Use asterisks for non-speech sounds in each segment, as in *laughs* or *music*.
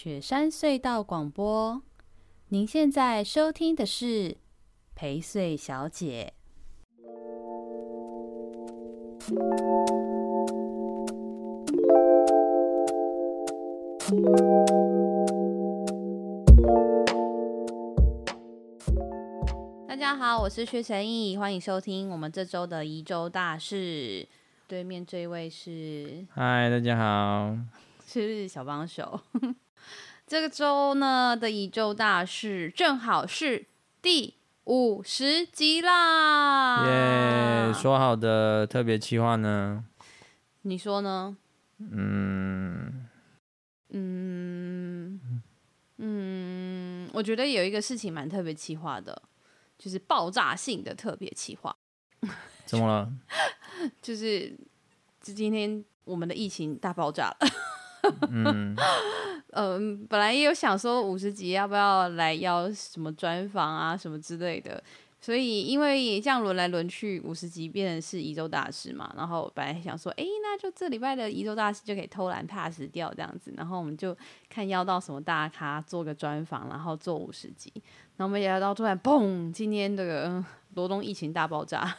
雪山隧道广播，您现在收听的是陪睡小姐。大家好，我是薛成义，欢迎收听我们这周的宜州大事。对面这位是，嗨，大家好，是小帮手。这个周呢的宜周大事正好是第五十集啦！耶，说好的特别企划呢？你说呢？嗯嗯嗯，我觉得有一个事情蛮特别企划的，就是爆炸性的特别企划。怎么了？*laughs* 就是，就今天我们的疫情大爆炸了。*laughs* 嗯，嗯，本来也有想说五十集要不要来邀什么专访啊什么之类的，所以因为这样轮来轮去，五十集变成是宜周大师嘛。然后本来想说，哎，那就这礼拜的宜周大师就可以偷懒 pass 掉这样子，然后我们就看邀到什么大咖做个专访，然后做五十集。然后没想到突然砰，今天这个罗东疫情大爆炸。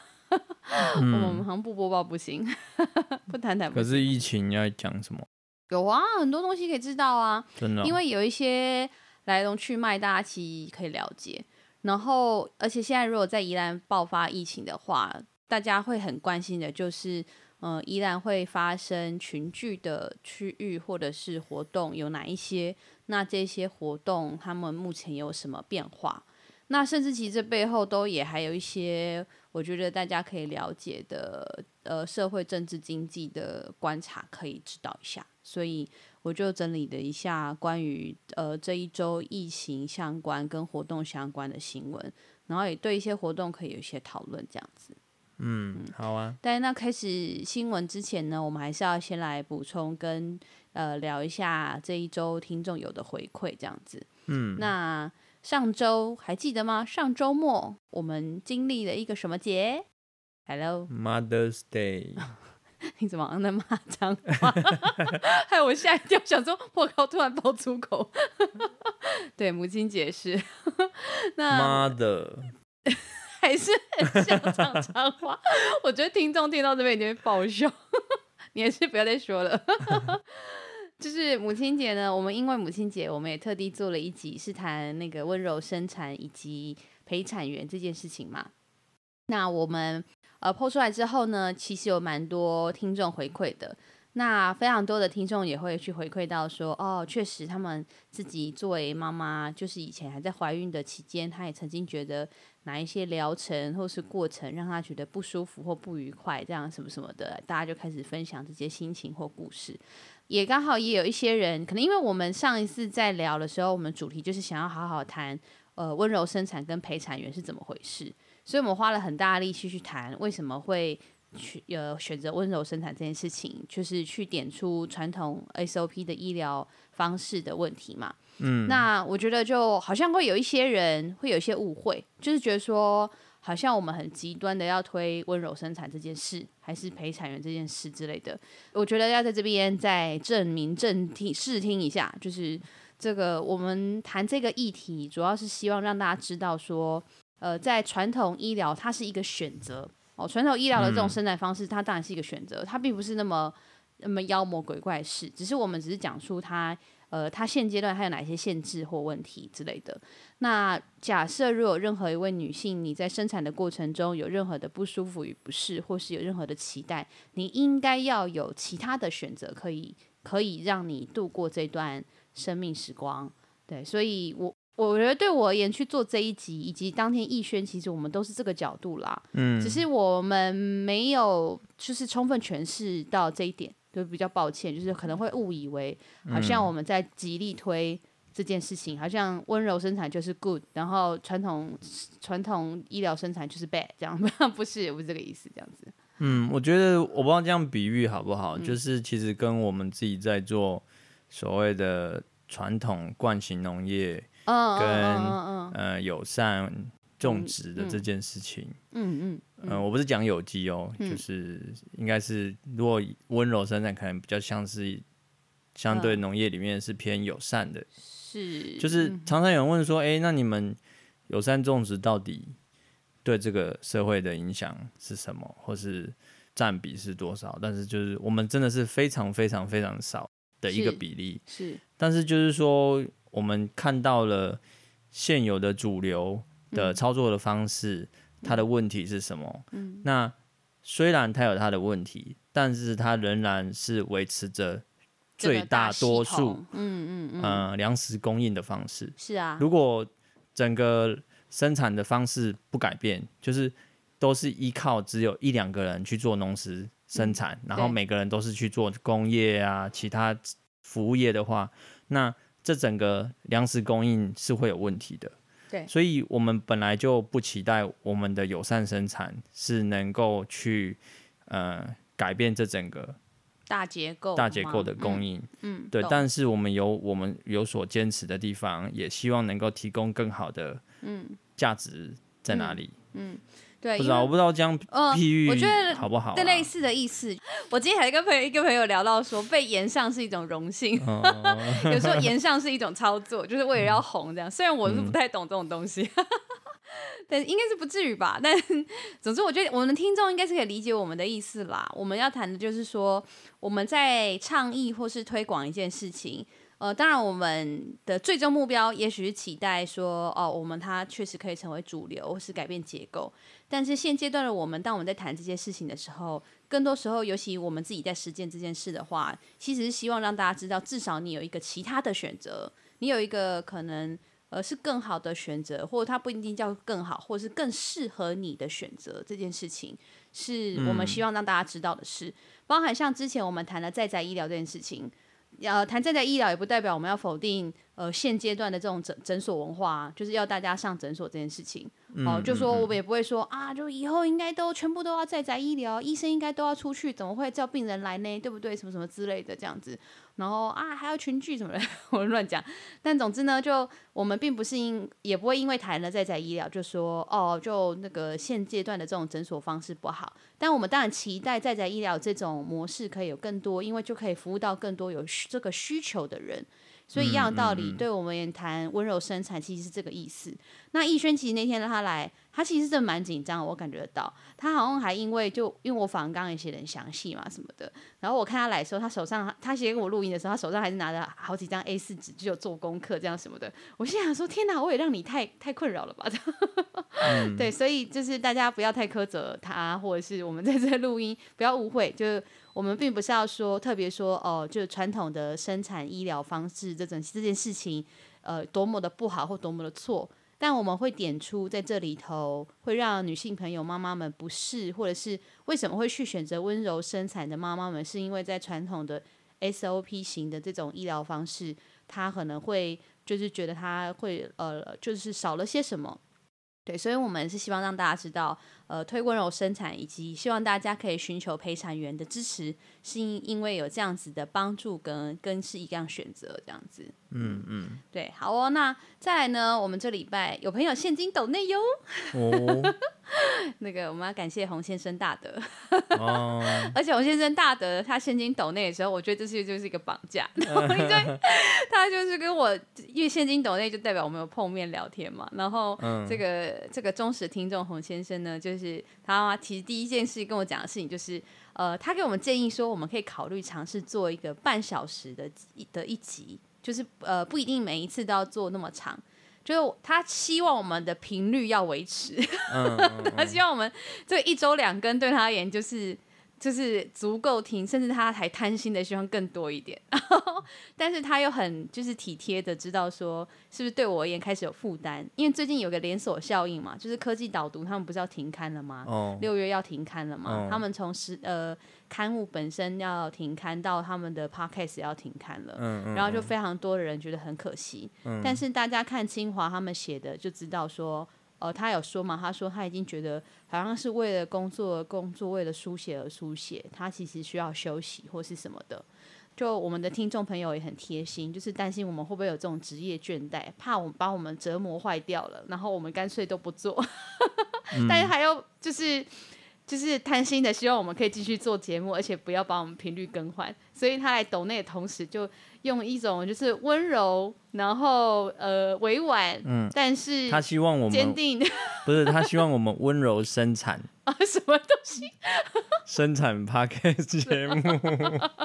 嗯、*laughs* 我们好像不播报不行，*laughs* 不谈谈。可是疫情要讲什么？有啊，很多东西可以知道啊。真的、哦，因为有一些来龙去脉，大家其实可以了解。然后，而且现在如果在宜兰爆发疫情的话，大家会很关心的就是，嗯、呃，宜兰会发生群聚的区域或者是活动有哪一些？那这些活动他们目前有什么变化？那甚至其实这背后都也还有一些。我觉得大家可以了解的，呃，社会、政治、经济的观察可以知道一下，所以我就整理了一下关于呃这一周疫情相关跟活动相关的新闻，然后也对一些活动可以有一些讨论，这样子。嗯，好啊。但那开始新闻之前呢，我们还是要先来补充跟呃聊一下这一周听众有的回馈，这样子。嗯，那。上周还记得吗？上周末我们经历了一个什么节？Hello，Mother's Day。你怎么在骂脏话？*laughs* 害我吓一跳，想说我靠，突然爆粗口。对，母亲节是。*laughs* 那 Mother 还是很像讲脏话。我觉得听众听到这边一定会爆笑。你还是不要再说了。*laughs* 就是母亲节呢，我们因为母亲节，我们也特地做了一集，是谈那个温柔生产以及陪产员这件事情嘛。那我们呃 PO 出来之后呢，其实有蛮多听众回馈的。那非常多的听众也会去回馈到说，哦，确实他们自己作为妈妈，就是以前还在怀孕的期间，她也曾经觉得哪一些疗程或是过程让她觉得不舒服或不愉快，这样什么什么的，大家就开始分享这些心情或故事。也刚好也有一些人，可能因为我们上一次在聊的时候，我们主题就是想要好好谈，呃，温柔生产跟陪产员是怎么回事，所以我们花了很大力气去谈为什么会去呃选择温柔生产这件事情，就是去点出传统 SOP 的医疗方式的问题嘛。嗯，那我觉得就好像会有一些人会有一些误会，就是觉得说。好像我们很极端的要推温柔生产这件事，还是陪产员这件事之类的。我觉得要在这边再证明、正听、试听一下，就是这个我们谈这个议题，主要是希望让大家知道说，呃，在传统医疗它是一个选择哦，传统医疗的这种生产方式，它当然是一个选择，它并不是那么那么妖魔鬼怪事，只是我们只是讲述它。呃，它现阶段还有哪些限制或问题之类的？那假设如果有任何一位女性，你在生产的过程中有任何的不舒服与不适，或是有任何的期待，你应该要有其他的选择，可以可以让你度过这段生命时光。对，所以我我觉得对我而言去做这一集，以及当天艺轩，其实我们都是这个角度啦。嗯，只是我们没有就是充分诠释到这一点。就比较抱歉，就是可能会误以为好像我们在极力推这件事情，嗯、好像温柔生产就是 good，然后传统传统医疗生产就是 bad，这样 *laughs* 不是不是这个意思，这样子。嗯，我觉得我不知道这样比喻好不好，嗯、就是其实跟我们自己在做所谓的传统惯型农业，跟呃友善。种植的这件事情，嗯嗯，嗯，呃，我不是讲有机哦，嗯、就是应该是如果温柔生产，可能比较像是相对农业里面是偏友善的。是，就是常常有人问说，哎、欸，那你们友善种植到底对这个社会的影响是什么，或是占比是多少？但是就是我们真的是非常非常非常少的一个比例。是，是但是就是说，我们看到了现有的主流的操作的方式，嗯、它的问题是什么？嗯，那虽然它有它的问题，但是它仍然是维持着最大多数，嗯嗯嗯，呃，粮食供应的方式。是啊，如果整个生产的方式不改变，就是都是依靠只有一两个人去做农食生产，嗯、然后每个人都是去做工业啊、其他服务业的话，那这整个粮食供应是会有问题的。对，所以我们本来就不期待我们的友善生产是能够去呃改变这整个大结构、大结构的供应。嗯，嗯对。但是我们有我们有所坚持的地方，也希望能够提供更好的嗯价值在哪里？嗯。嗯对，不知道，我不知道这样譬喻，我觉得好不好？对，类似的意思。我今天还跟朋友一个朋友聊到说，被延上是一种荣幸，哦、有时候延上是一种操作，就是为了要红这样。虽然我是不太懂这种东西，嗯、但应该是不至于吧。但总之，我觉得我们的听众应该是可以理解我们的意思啦。我们要谈的就是说，我们在倡议或是推广一件事情。呃，当然，我们的最终目标也许是期待说，哦，我们它确实可以成为主流，或是改变结构。但是现阶段的我们，当我们在谈这些事情的时候，更多时候，尤其我们自己在实践这件事的话，其实是希望让大家知道，至少你有一个其他的选择，你有一个可能，呃，是更好的选择，或者它不一定叫更好，或者是更适合你的选择。这件事情是我们希望让大家知道的事，嗯、包含像之前我们谈的在宅医疗这件事情。呃，谈在宅医疗也不代表我们要否定呃现阶段的这种诊诊所文化，就是要大家上诊所这件事情。哦、呃，就说我们也不会说啊，就以后应该都全部都要在宅医疗，医生应该都要出去，怎么会叫病人来呢？对不对？什么什么之类的这样子。然后啊，还要群聚什么的，*laughs* 我乱讲。但总之呢，就我们并不是因，也不会因为谈了在在医疗就说哦，就那个现阶段的这种诊所方式不好。但我们当然期待在在医疗这种模式可以有更多，因为就可以服务到更多有这个需求的人。所以一样的道理，对我们也谈温柔生产，其实是这个意思。那逸轩其实那天让他来，他其实真的蛮紧张，我感觉得到。他好像还因为就因为我访刚刚也写的很详细嘛什么的，然后我看他来的时候，他手上他写给我录音的时候，他手上还是拿着好几张 A 四纸，就有做功课这样什么的。我心想说：天哪，我也让你太太困扰了吧？嗯、*laughs* 对，所以就是大家不要太苛责他，或者是我们在这录音不要误会，就是。我们并不是要说特别说哦，就是传统的生产医疗方式这种这件事情，呃，多么的不好或多么的错，但我们会点出在这里头会让女性朋友妈妈们不适，或者是为什么会去选择温柔生产的妈妈们，是因为在传统的 SOP 型的这种医疗方式，她可能会就是觉得她会呃，就是少了些什么，对，所以我们是希望让大家知道。呃，推温柔生产，以及希望大家可以寻求陪产员的支持，是因因为有这样子的帮助跟跟是一样选择这样子。嗯嗯，对，好哦。那再来呢，我们这礼拜有朋友现金抖内哟。哦。*laughs* 那个我们要感谢洪先生大德。哦。*laughs* 而且洪先生大德他现金抖内的时候，我觉得这是就是一个绑架，*laughs* 因为他就是跟我因为现金抖内就代表我们有碰面聊天嘛。然后这个、嗯、这个忠实听众洪先生呢，就是。就是他其实第一件事跟我讲的事情就是，呃，他给我们建议说，我们可以考虑尝试做一个半小时的的一集，就是呃不一定每一次都要做那么长，就是他希望我们的频率要维持，*laughs* 他希望我们这一周两更对他而言就是。就是足够听，甚至他还贪心的希望更多一点，*laughs* 但是他又很就是体贴的知道说，是不是对我而言开始有负担？因为最近有个连锁效应嘛，就是科技导读他们不是要停刊了吗？六、oh. 月要停刊了嘛？Oh. 他们从十呃刊物本身要停刊到他们的 podcast 要停刊了嗯，嗯然后就非常多的人觉得很可惜。Oh. 但是大家看清华他们写的就知道说。呃，他有说嘛？他说他已经觉得好像是为了工作而工作，为了书写而书写，他其实需要休息或是什么的。就我们的听众朋友也很贴心，就是担心我们会不会有这种职业倦怠，怕我们把我们折磨坏掉了，然后我们干脆都不做。*laughs* 嗯、但是还要就是就是贪心的，希望我们可以继续做节目，而且不要把我们频率更换。所以他来抖内的同时，就用一种就是温柔，然后呃委婉，嗯，但是他希望我们坚定，不是他希望我们温柔生产啊 *laughs* 什么东西？生产 Podcast 节目，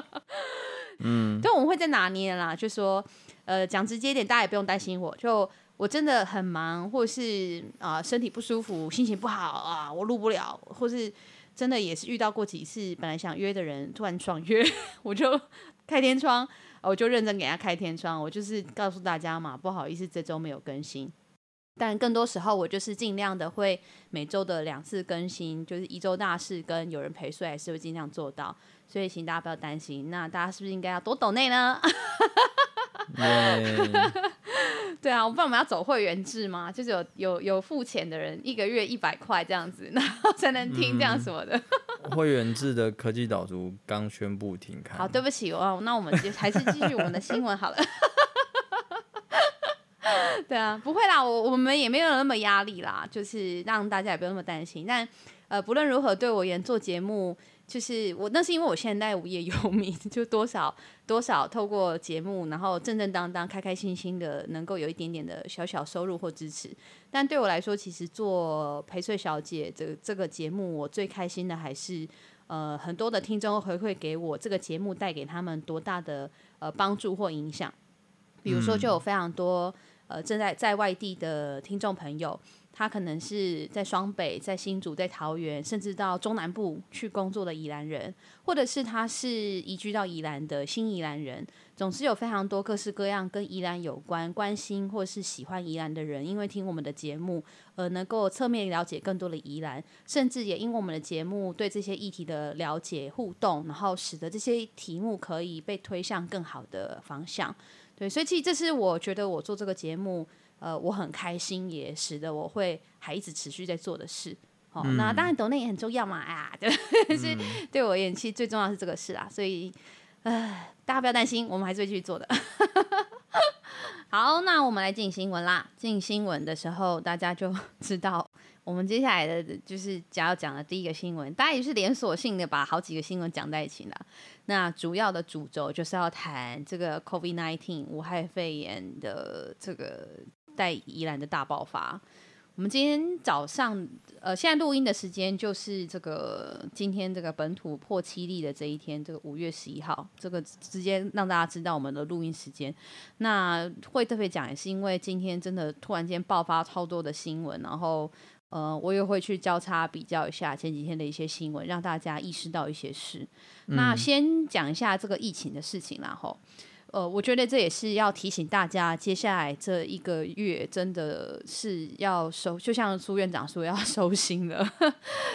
*laughs* 嗯，但我们会在拿捏啦，就说呃讲直接一点，大家也不用担心我，就。我真的很忙，或是啊、身体不舒服，心情不好啊，我录不了，或是真的也是遇到过几次，本来想约的人突然爽约，*laughs* 我就开天窗，我就认真给他开天窗，我就是告诉大家嘛，不好意思，这周没有更新。但更多时候，我就是尽量的会每周的两次更新，就是一周大事跟有人陪睡，还是会尽量做到。所以请大家不要担心。那大家是不是应该要多抖内呢？*laughs* *laughs* 对啊，我不知道我们要走会员制吗？就是有有有付钱的人，一个月一百块这样子，然后才能听这样什么的。嗯、*laughs* 会员制的科技岛主刚宣布停刊。好，对不起哦，那我们就还是继续我们的新闻好了。*laughs* 对啊，不会啦，我我们也没有那么压力啦，就是让大家也不用那么担心。但呃，不论如何，对我而言做节目。就是我，那是因为我现在无业游民，*laughs* 就多少多少透过节目，然后正正当当、开开心心的，能够有一点点的小小收入或支持。但对我来说，其实做陪睡小姐这个、这个节目，我最开心的还是呃很多的听众回馈给我这个节目带给他们多大的呃帮助或影响。比如说，就有非常多呃正在在外地的听众朋友。他可能是在双北、在新竹、在桃园，甚至到中南部去工作的宜兰人，或者是他是移居到宜兰的新宜兰人。总之有非常多各式各样跟宜兰有关、关心或是喜欢宜兰的人，因为听我们的节目，而能够侧面了解更多的宜兰，甚至也因为我们的节目对这些议题的了解互动，然后使得这些题目可以被推向更好的方向。对，所以其实这是我觉得我做这个节目。呃，我很开心，也使得我会还一直持续在做的事。好、哦，嗯、那当然抖内也很重要嘛，啊，对，嗯、是对我演戏，最重要是这个事啊。所以，呃，大家不要担心，我们还是会继续做的。*laughs* 好，那我们来进新闻啦。进新闻的时候，大家就知道我们接下来的就是将要讲的第一个新闻，大家也是连锁性的把好几个新闻讲在一起了。那主要的主轴就是要谈这个 COVID-19 武汉肺炎的这个。在宜兰的大爆发，我们今天早上，呃，现在录音的时间就是这个今天这个本土破七例的这一天，这个五月十一号，这个直接让大家知道我们的录音时间。那会特别讲，也是因为今天真的突然间爆发超多的新闻，然后呃，我也会去交叉比较一下前几天的一些新闻，让大家意识到一些事。嗯、那先讲一下这个疫情的事情，然后。呃，我觉得这也是要提醒大家，接下来这一个月真的是要收，就像苏院长说要 *laughs* 收心了，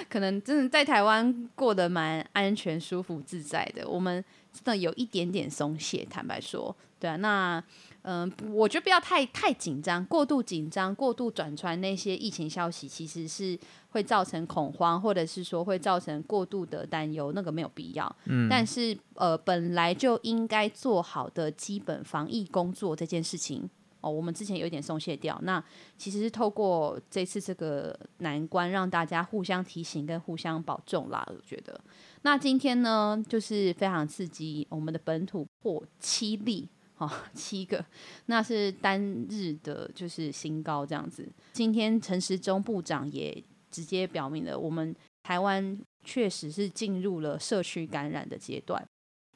可能真的在台湾过得蛮安全、舒服、自在的，我们真的有一点点松懈，坦白说，对啊，那。嗯，我觉得不要太太紧张，过度紧张、过度转传那些疫情消息，其实是会造成恐慌，或者是说会造成过度的担忧，那个没有必要。嗯，但是呃，本来就应该做好的基本防疫工作这件事情，哦，我们之前有一点松懈掉，那其实是透过这次这个难关，让大家互相提醒跟互相保重啦。我觉得，那今天呢，就是非常刺激，我们的本土破七例。哦，七个，那是单日的，就是新高这样子。今天陈时中部长也直接表明了，我们台湾确实是进入了社区感染的阶段。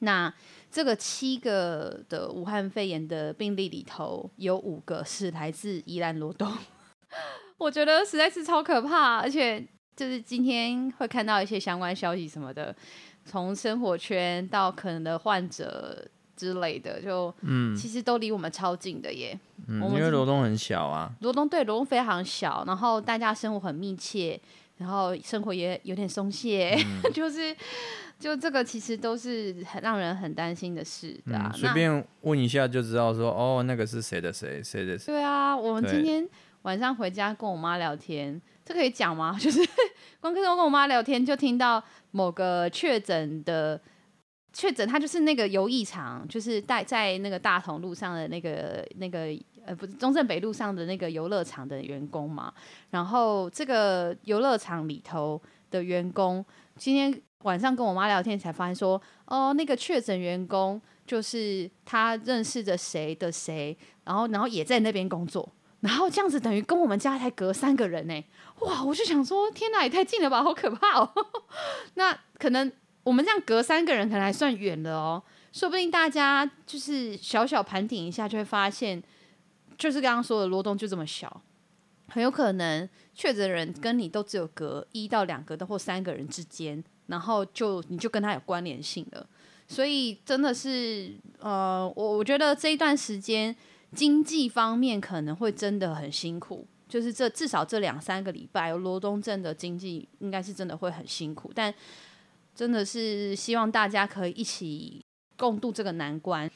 那这个七个的武汉肺炎的病例里头，有五个是来自宜兰罗东，*laughs* 我觉得实在是超可怕。而且就是今天会看到一些相关消息什么的，从生活圈到可能的患者。之类的，就嗯，其实都离我们超近的耶。嗯，因为罗东很小啊。罗东对罗东非常小，然后大家生活很密切，然后生活也有点松懈，嗯、*laughs* 就是就这个其实都是很让人很担心的事，对啊。随便问一下就知道说，说哦，那个是谁的谁，谁的谁。对啊，我们今天晚上回家跟我妈聊天，这可以讲吗？*laughs* 就是光跟我跟我妈聊天，就听到某个确诊的。确诊，他就是那个游艺场，就是在在那个大同路上的那个那个呃，不是中正北路上的那个游乐场的员工嘛。然后这个游乐场里头的员工，今天晚上跟我妈聊天才发现说，哦，那个确诊员工就是他认识着谁的谁，然后然后也在那边工作，然后这样子等于跟我们家才隔三个人呢，哇！我就想说，天哪，也太近了吧，好可怕哦。*laughs* 那可能我们这样隔三个人，可能还算远了哦。说不定大家就是小小盘点一下，就会发现，就是刚刚说的罗东就这么小，很有可能确诊人跟你都只有隔一到两个的或三个人之间，然后就你就跟他有关联性了。所以真的是，呃，我我觉得这一段时间经济方面可能会真的很辛苦，就是这至少这两三个礼拜，罗东镇的经济应该是真的会很辛苦，但真的是希望大家可以一起。共度这个难关。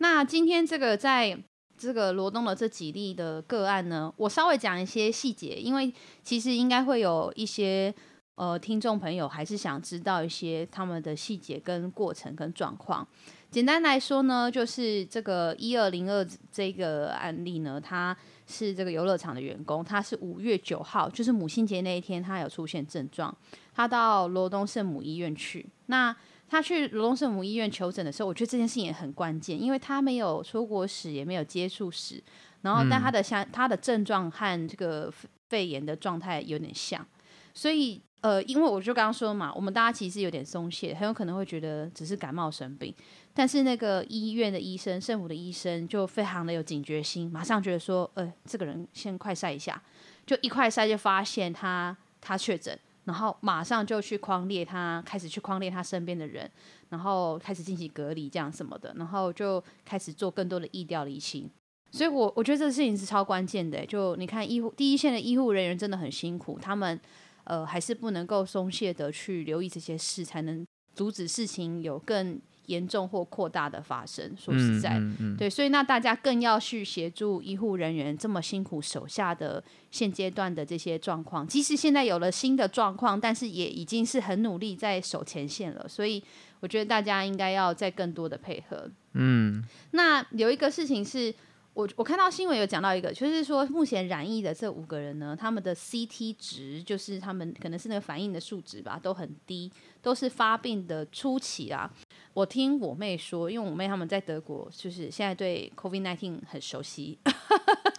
那今天这个在这个罗东的这几例的个案呢，我稍微讲一些细节，因为其实应该会有一些呃听众朋友还是想知道一些他们的细节跟过程跟状况。简单来说呢，就是这个一二零二这个案例呢，他是这个游乐场的员工，他是五月九号，就是母亲节那一天，他有出现症状，他到罗东圣母医院去。那他去罗东圣母医院求诊的时候，我觉得这件事情也很关键，因为他没有出国史，也没有接触史，然后但他的像他的症状和这个肺炎的状态有点像，所以呃，因为我就刚刚说嘛，我们大家其实有点松懈，很有可能会觉得只是感冒生病，但是那个医院的医生、圣母的医生就非常的有警觉心，马上觉得说，呃，这个人先快筛一下，就一快筛就发现他他确诊。然后马上就去框列他，开始去框列他身边的人，然后开始进行隔离，这样什么的，然后就开始做更多的意调离情。所以我，我我觉得这个事情是超关键的。就你看，医护第一线的医护人员真的很辛苦，他们呃还是不能够松懈的去留意这些事，才能阻止事情有更。严重或扩大的发生，说实在，嗯嗯嗯、对，所以那大家更要去协助医护人员这么辛苦手下的现阶段的这些状况。即使现在有了新的状况，但是也已经是很努力在守前线了。所以我觉得大家应该要再更多的配合。嗯，那有一个事情是我我看到新闻有讲到一个，就是说目前染疫的这五个人呢，他们的 CT 值就是他们可能是那个反应的数值吧，都很低，都是发病的初期啊。我听我妹说，因为我妹他们在德国，就是现在对 COVID-19 很熟悉，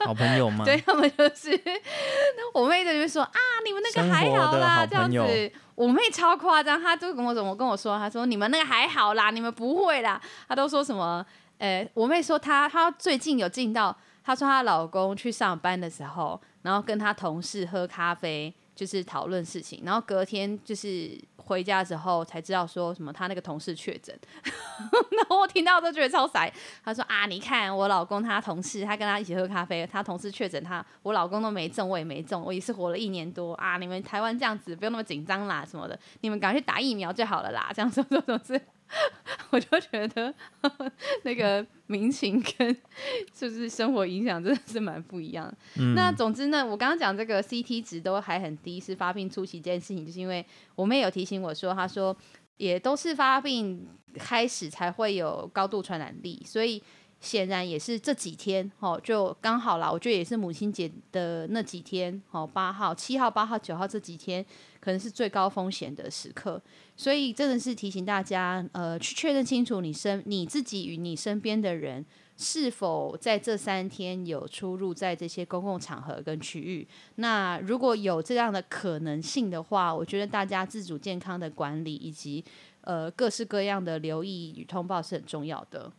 好朋友吗？*laughs* 对他们就是，我妹在就说啊，你们那个还好啦，这样子。我妹超夸张，她就跟我怎么跟我说，她说你们那个还好啦，你们不会啦。她都说什么？呃、欸，我妹说她她最近有进到，她说她老公去上班的时候，然后跟她同事喝咖啡，就是讨论事情，然后隔天就是。回家之后才知道说什么她那个同事确诊，*laughs* 然后我听到都觉得超傻。她说啊，你看我老公他同事，他跟他一起喝咖啡，他同事确诊，他我老公都没中，我也没中，我也是活了一年多啊。你们台湾这样子不用那么紧张啦，什么的，你们赶快去打疫苗就好了啦。这样说说说是。我就觉得那个民情跟就是生活影响真的是蛮不一样的。嗯、那总之呢，我刚刚讲这个 CT 值都还很低，是发病初期这件事情，就是因为我妹有提醒我说，她说也都是发病开始才会有高度传染力，所以。显然也是这几天，哦，就刚好啦。我觉得也是母亲节的那几天，哦，八号、七号、八号、九号这几天，可能是最高风险的时刻。所以真的是提醒大家，呃，去确认清楚你身你自己与你身边的人是否在这三天有出入在这些公共场合跟区域。那如果有这样的可能性的话，我觉得大家自主健康的管理以及呃各式各样的留意与通报是很重要的。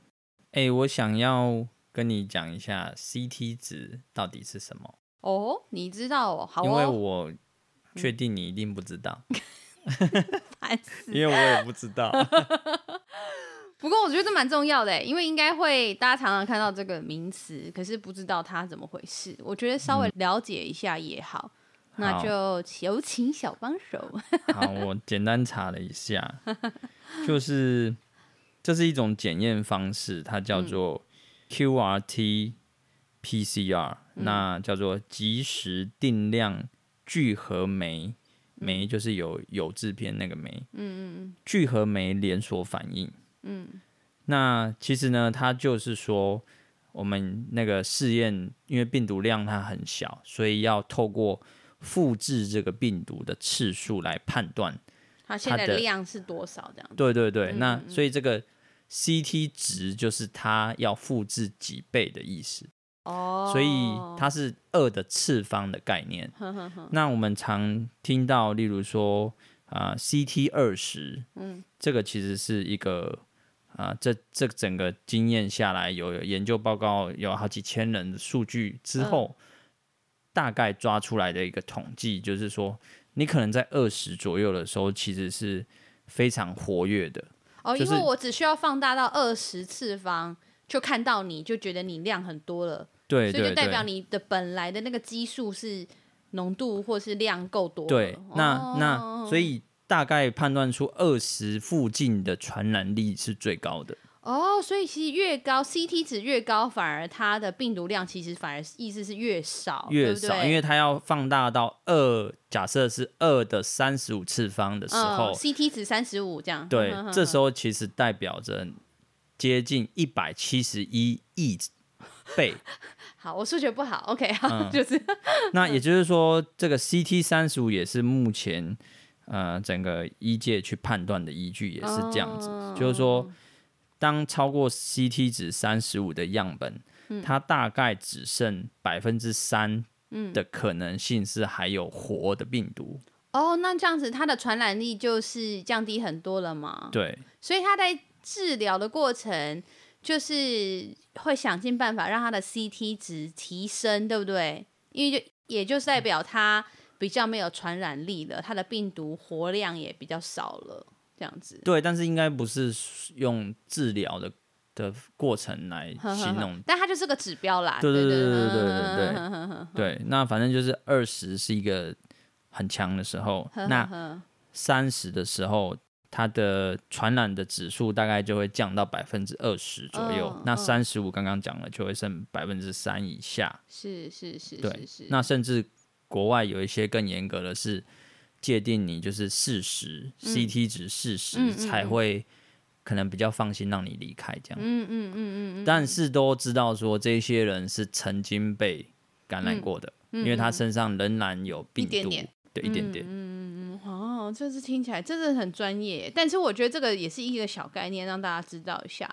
哎、欸，我想要跟你讲一下 CT 值到底是什么哦？你知道哦？好哦，因为我确定你一定不知道，*laughs* 烦死因为我也不知道。不过我觉得这蛮重要的，因为应该会大家常常看到这个名词，可是不知道它怎么回事。我觉得稍微了解一下也好，嗯、那就有请小帮手。*laughs* 好，我简单查了一下，就是。这是一种检验方式，它叫做 QRT PCR，嗯，那叫做即时定量聚合酶，酶就是有有制片那个酶，嗯嗯嗯，聚合酶连锁反应，嗯，那其实呢，它就是说我们那个试验，因为病毒量它很小，所以要透过复制这个病毒的次数来判断它现在的量是多少这样。对对对，嗯、那所以这个 CT 值就是它要复制几倍的意思。哦，所以它是二的次方的概念。呵呵呵，那我们常听到，例如说啊、呃、CT 二十，嗯，这个其实是一个啊、呃，这这整个经验下来有，有研究报告，有好几千人的数据之后，嗯、大概抓出来的一个统计，就是说你可能在二十左右的时候，其实是非常活跃的。哦，因为我只需要放大到二十次方。就看到你就觉得你量很多了，对，所以就代表你的本来的那个基数是浓度或是量够多。对，那、哦、那所以大概判断出二十附近的传染力是最高的。哦，所以其实越高 CT 值越高，反而它的病毒量其实反而意思是越少，越少，对对，因为它要放大到二，假设是二的三十五次方的时候、哦、CT 值三十五这样。对，这时候其实代表着。接近一百七十一亿 *laughs* 倍。好，我数学不好，OK，好，嗯、*laughs* 就是。那也就是说，这个 CT 三十五也是目前呃整个医界去判断的依据，也是这样子。哦、就是说，当超过 CT 值三十五的样本，嗯、它大概只剩百分之三的可能性是还有活的病毒。哦，那这样子它的传染力就是降低很多了嘛？对，所以它在。治疗的过程就是会想尽办法让他的 CT 值提升，对不对？因为就也就是代表他比较没有传染力了，他的病毒活量也比较少了，这样子。对，但是应该不是用治疗的的过程来形容，但它就是个指标啦。对对对对对对对对。对，那反正就是二十是一个很强的时候，那三十的时候。它的传染的指数大概就会降到百分之二十左右，哦、那三十五刚刚讲了就会剩百分之三以下。是是是，对是是。那甚至国外有一些更严格的是界定你就是四十、嗯、CT 值四十才会可能比较放心让你离开这样。嗯嗯嗯嗯，嗯但是都知道说这些人是曾经被感染过的，嗯、因为他身上仍然有病毒。对，一点点。嗯嗯嗯，这是听起来真的很专业，但是我觉得这个也是一个小概念，让大家知道一下。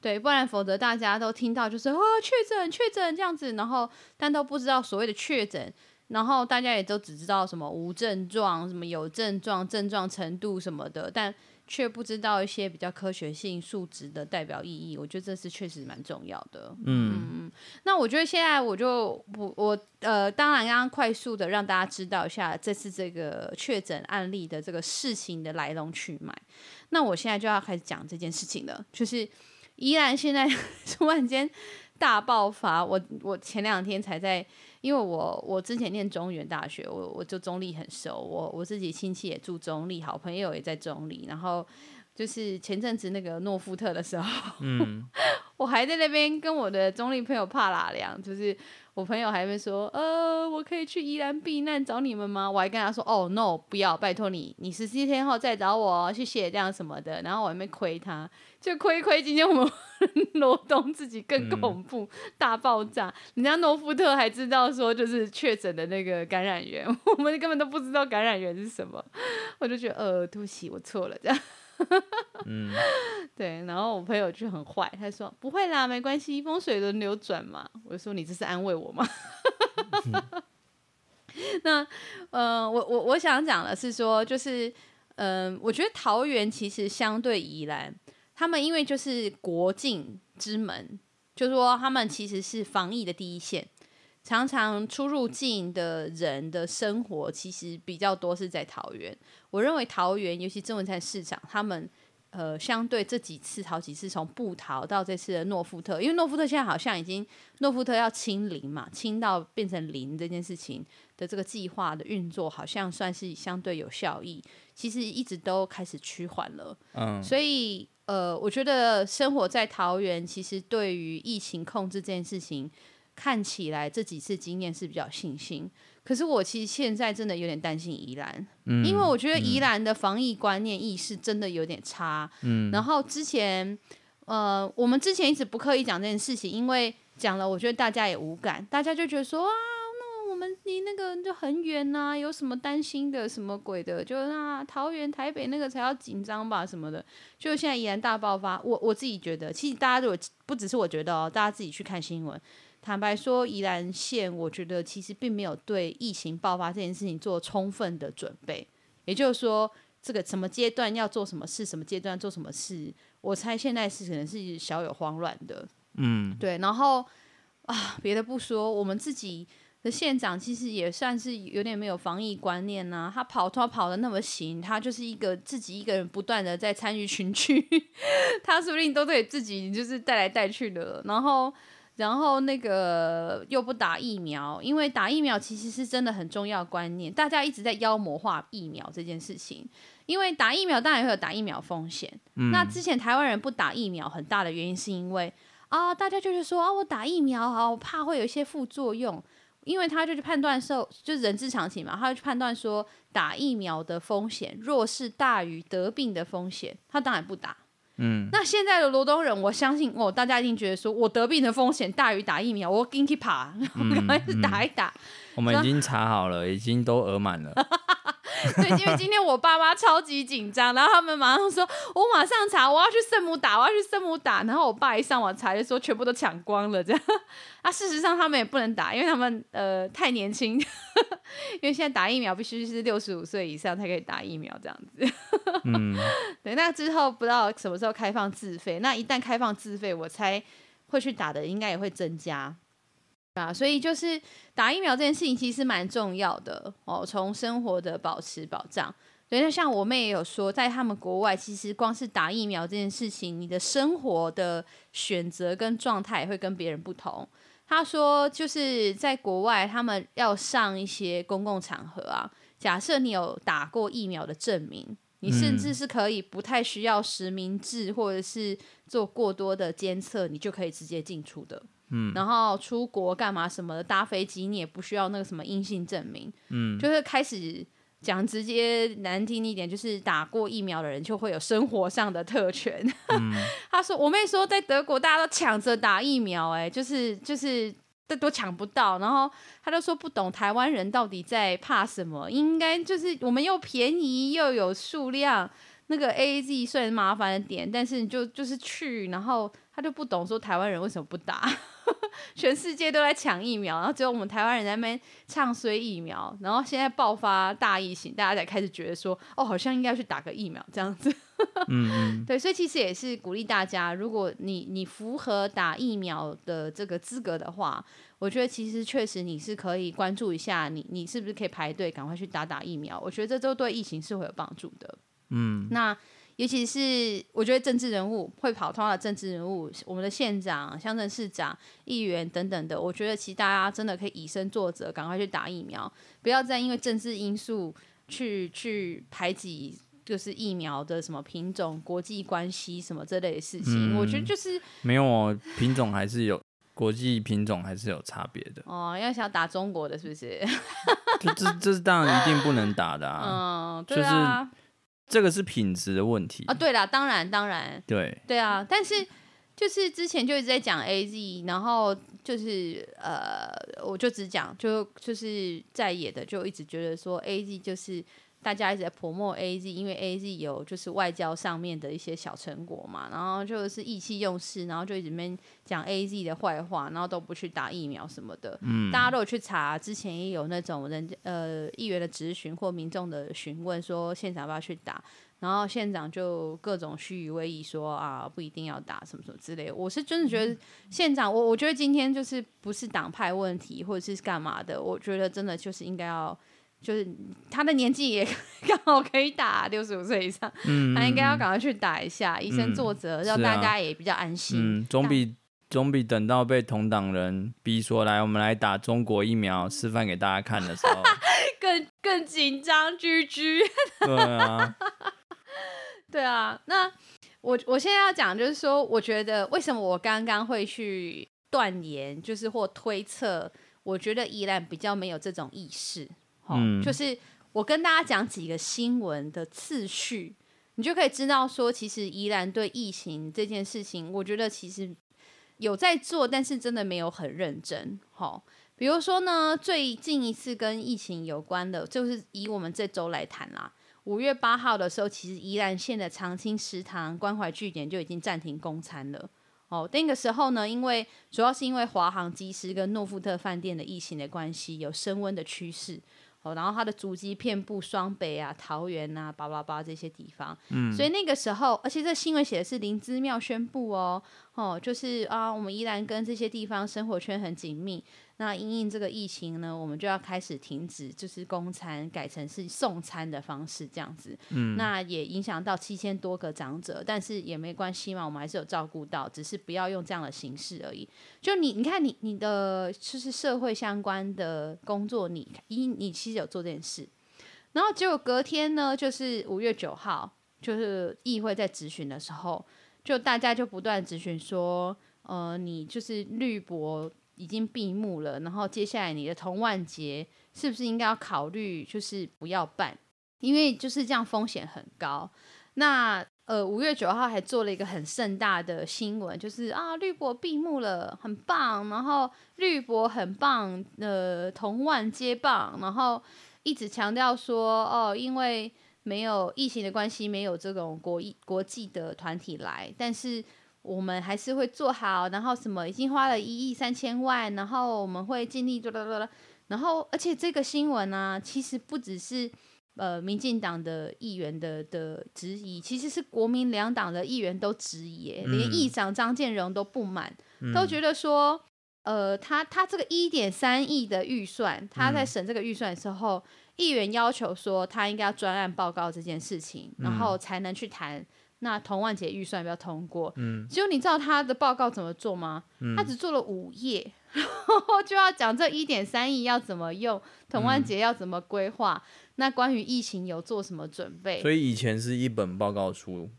对，不然否则大家都听到就是哦确诊确诊这样子，然后但都不知道所谓的确诊，然后大家也都只知道什么无症状、什么有症状、症状程度什么的，但。却不知道一些比较科学性数值的代表意义，我觉得这是确实蛮重要的。嗯，嗯，那我觉得现在我就不我呃，当然刚刚快速的让大家知道一下这次这个确诊案例的这个事情的来龙去脉。那我现在就要开始讲这件事情了，就是依然现在 *laughs* 突然间大爆发，我我前两天才在。因为我我之前念中原大学，我我就中立很熟，我我自己亲戚也住中立，好朋友也在中立，然后就是前阵子那个诺富特的时候，嗯、*laughs* 我还在那边跟我的中立朋友帕拉良，就是。我朋友还会说，呃，我可以去宜兰避难找你们吗？我还跟他说，哦，no，不要，拜托你，你十七天后再找我，谢谢，这样什么的。然后我还没亏他，就亏亏。今天我们 *laughs* 罗东自己更恐怖，嗯、大爆炸。人家诺夫特还知道说，就是确诊的那个感染源，*laughs* 我们根本都不知道感染源是什么。*laughs* 我就觉得，呃，对不起，我错了，这样。*laughs* 嗯，*laughs* 对，然后我朋友就很坏，他说不会啦，没关系，风水轮流转嘛。我就说你这是安慰我吗？嗯、*laughs* 那呃，我我我想讲的是说，就是嗯、呃，我觉得桃园其实相对宜兰，他们因为就是国境之门，就是说他们其实是防疫的第一线。常常出入境的人的生活，其实比较多是在桃园。我认为桃园，尤其中文菜市场，他们呃，相对这几次好几次，从布桃到这次的诺富特，因为诺富特现在好像已经诺富特要清零嘛，清到变成零这件事情的这个计划的运作，好像算是相对有效益。其实一直都开始趋缓了，嗯，所以呃，我觉得生活在桃园，其实对于疫情控制这件事情。看起来这几次经验是比较信心，可是我其实现在真的有点担心宜兰，嗯、因为我觉得宜兰的防疫观念意识真的有点差。嗯、然后之前，呃，我们之前一直不刻意讲这件事情，因为讲了，我觉得大家也无感，大家就觉得说啊。我们离那个就很远呐、啊，有什么担心的，什么鬼的，就那，桃园、台北那个才要紧张吧，什么的。就现在宜兰大爆发，我我自己觉得，其实大家如果不只是我觉得哦，大家自己去看新闻。坦白说，宜兰县我觉得其实并没有对疫情爆发这件事情做充分的准备。也就是说，这个什么阶段要做什么事，什么阶段做什么事，我猜现在是可能是小有慌乱的。嗯，对。然后啊，别的不说，我们自己的县长其实也算是有点没有防疫观念呐、啊。他跑他跑的那么行，他就是一个自己一个人不断的在参与群聚，*laughs* 他说不定都得自己就是带来带去的。然后。然后那个又不打疫苗，因为打疫苗其实是真的很重要观念，大家一直在妖魔化疫苗这件事情。因为打疫苗当然会有打疫苗风险。嗯。那之前台湾人不打疫苗很大的原因是因为啊，大家就是说啊，我打疫苗啊，我怕会有一些副作用，因为他就去判断受，就是人之常情嘛，他就去判断说打疫苗的风险若是大于得病的风险，他当然不打。嗯，那现在的罗东人，我相信哦，大家一定觉得说我得病的风险大于打疫苗，我给你爬，我 *laughs* 赶快去打一打。我们已经查好了，已经都额满了。*laughs* 对，因为今天我爸妈超级紧张，然后他们马上说：“我马上查，我要去圣母打，我要去圣母打。”然后我爸一上网查，就说全部都抢光了。这样 *laughs* 啊，事实上他们也不能打，因为他们呃太年轻，因为现在打疫苗必须是六十五岁以上才可以打疫苗，这样子。嗯，那之后不知道什么时候开放自费，那一旦开放自费，我猜会去打的应该也会增加。啊，所以就是打疫苗这件事情其实蛮重要的哦，从生活的保持保障。所以那像我妹也有说，在他们国外，其实光是打疫苗这件事情，你的生活的选择跟状态会跟别人不同。她说，就是在国外，他们要上一些公共场合啊，假设你有打过疫苗的证明，你甚至是可以不太需要实名制或者是做过多的监测，你就可以直接进出的。嗯，然后出国干嘛什么的，搭飞机你也不需要那个什么阴性证明。嗯，就是开始讲直接难听一点，就是打过疫苗的人就会有生活上的特权。*laughs* 嗯、他说，我妹说在德国大家都抢着打疫苗，哎，就是就是都都抢不到。然后他就说不懂台湾人到底在怕什么，应该就是我们又便宜又有数量。那个 AZ 虽然麻烦的点，但是你就就是去，然后他就不懂说台湾人为什么不打。*laughs* 全世界都在抢疫苗，然后只有我们台湾人在那边唱衰疫苗，然后现在爆发大疫情，大家才开始觉得说，哦，好像应该要去打个疫苗这样子。*laughs* 对，所以其实也是鼓励大家，如果你你符合打疫苗的这个资格的话，我觉得其实确实你是可以关注一下你，你你是不是可以排队赶快去打打疫苗？我觉得这都对疫情是会有帮助的。嗯，那。尤其是我觉得政治人物会跑通的政治人物，我们的县长、乡镇市长、议员等等的，我觉得其实大家真的可以以身作则，赶快去打疫苗，不要再因为政治因素去去排挤，就是疫苗的什么品种、国际关系什么这类的事情。嗯、我觉得就是没有品种还是有国际品种还是有差别的哦。要想打中国的，是不是？*laughs* 这这这是当然一定不能打的啊。嗯，对啊。就是这个是品质的问题啊，对啦，当然当然，对对啊，但是就是之前就一直在讲 AZ，然后就是呃，我就只讲就就是在野的就一直觉得说 AZ 就是。大家一直在 promote AZ，因为 AZ 有就是外交上面的一些小成果嘛，然后就是意气用事，然后就一直面讲 AZ 的坏话，然后都不去打疫苗什么的。嗯，大家都有去查，之前也有那种人呃议员的质询或民众的询问，说县长要不要去打，然后县长就各种虚与委蛇说啊不一定要打什么什么之类的。我是真的觉得县长，我我觉得今天就是不是党派问题或者是干嘛的，我觉得真的就是应该要。就是他的年纪也 *laughs* 刚好可以打六十五岁以上，嗯、他应该要赶快去打一下，以身作则，让大家也比较安心。嗯，总比总比等到被同党人逼说来，我们来打中国疫苗，示范给大家看的时候，*laughs* 更更紧张，居居。*laughs* 对啊，对啊。那我我现在要讲，就是说，我觉得为什么我刚刚会去断言，就是或推测，我觉得依然比较没有这种意识。嗯，就是我跟大家讲几个新闻的次序，你就可以知道说，其实宜兰对疫情这件事情，我觉得其实有在做，但是真的没有很认真。好，比如说呢，最近一次跟疫情有关的，就是以我们这周来谈啦。五月八号的时候，其实宜兰县的长青食堂关怀据点就已经暂停供餐了。哦，那个时候呢，因为主要是因为华航机师跟诺富特饭店的疫情的关系，有升温的趋势。哦，然后它的足迹遍布双北啊、桃园啊、叭叭叭这些地方。嗯，所以那个时候，而且这新闻写的是林芝庙宣布哦，哦，就是啊，我们依然跟这些地方生活圈很紧密。那因应这个疫情呢，我们就要开始停止，就是供餐，改成是送餐的方式，这样子。嗯，那也影响到七千多个长者，但是也没关系嘛，我们还是有照顾到，只是不要用这样的形式而已。就你，你看你你的就是社会相关的工作，你一你其实有做这件事，然后结果隔天呢，就是五月九号，就是议会在质询的时候，就大家就不断质询说，呃，你就是绿博。已经闭幕了，然后接下来你的同万节是不是应该要考虑，就是不要办，因为就是这样风险很高。那呃五月九号还做了一个很盛大的新闻，就是啊绿博闭幕了，很棒，然后绿博很棒，呃同万接棒，然后一直强调说哦，因为没有疫情的关系，没有这种国国际的团体来，但是。我们还是会做好，然后什么已经花了一亿三千万，然后我们会尽力做啦啦啦，然后而且这个新闻呢、啊，其实不只是呃民进党的议员的的质疑，其实是国民两党的议员都质疑，嗯、连议长张建荣都不满，嗯、都觉得说，呃，他他这个一点三亿的预算，他在审这个预算的时候，嗯、议员要求说他应该要专案报告这件事情，然后才能去谈。那童万杰预算要不要通过？嗯，结果你知道他的报告怎么做吗？嗯、他只做了五页，*laughs* 然后就要讲这一点三亿要怎么用，童万杰要怎么规划。嗯、那关于疫情有做什么准备？所以以前是一本报告书。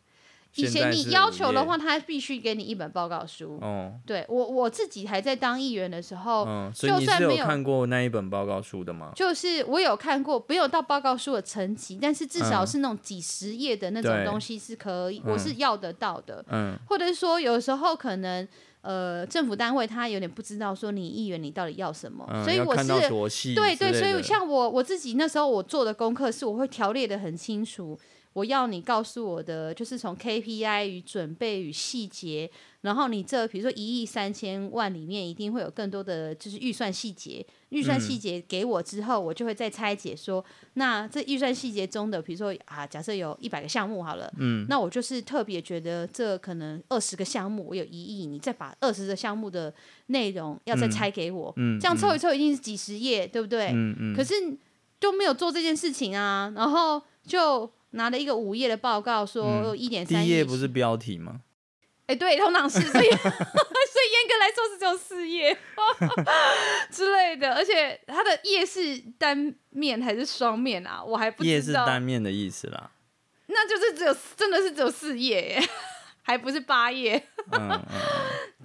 以前你要求的话，他必须给你一本报告书。哦，对我我自己还在当议员的时候，嗯，所以你是有看过那一本报告书的吗？就是我有看过，没有到报告书的层级，但是至少是那种几十页的那种东西是可以，我是要得到的。嗯，或者是说有时候可能呃政府单位他有点不知道说你议员你到底要什么，所以我是对对，所以像我我自己那时候我做的功课是我会条列的很清楚。我要你告诉我的，就是从 KPI 与准备与细节，然后你这比如说一亿三千万里面一定会有更多的就是预算细节，预算细节给我之后，我就会再拆解说，那这预算细节中的，比如说啊，假设有一百个项目好了，嗯，那我就是特别觉得这可能二十个项目我有一亿，你再把二十个项目的内容要再拆给我，嗯，这样凑一凑一定是几十页，对不对？嗯嗯，可是就没有做这件事情啊，然后就。拿了一个五页的报告，说一点三亿。第一页不是标题吗？哎、欸，对，通常是，所以 *laughs* 所以严格来说是只有四页之类的，而且它的页是单面还是双面啊？我还不知道。页是单面的意思啦。那就是只有真的是只有四页耶，还不是八页、嗯嗯、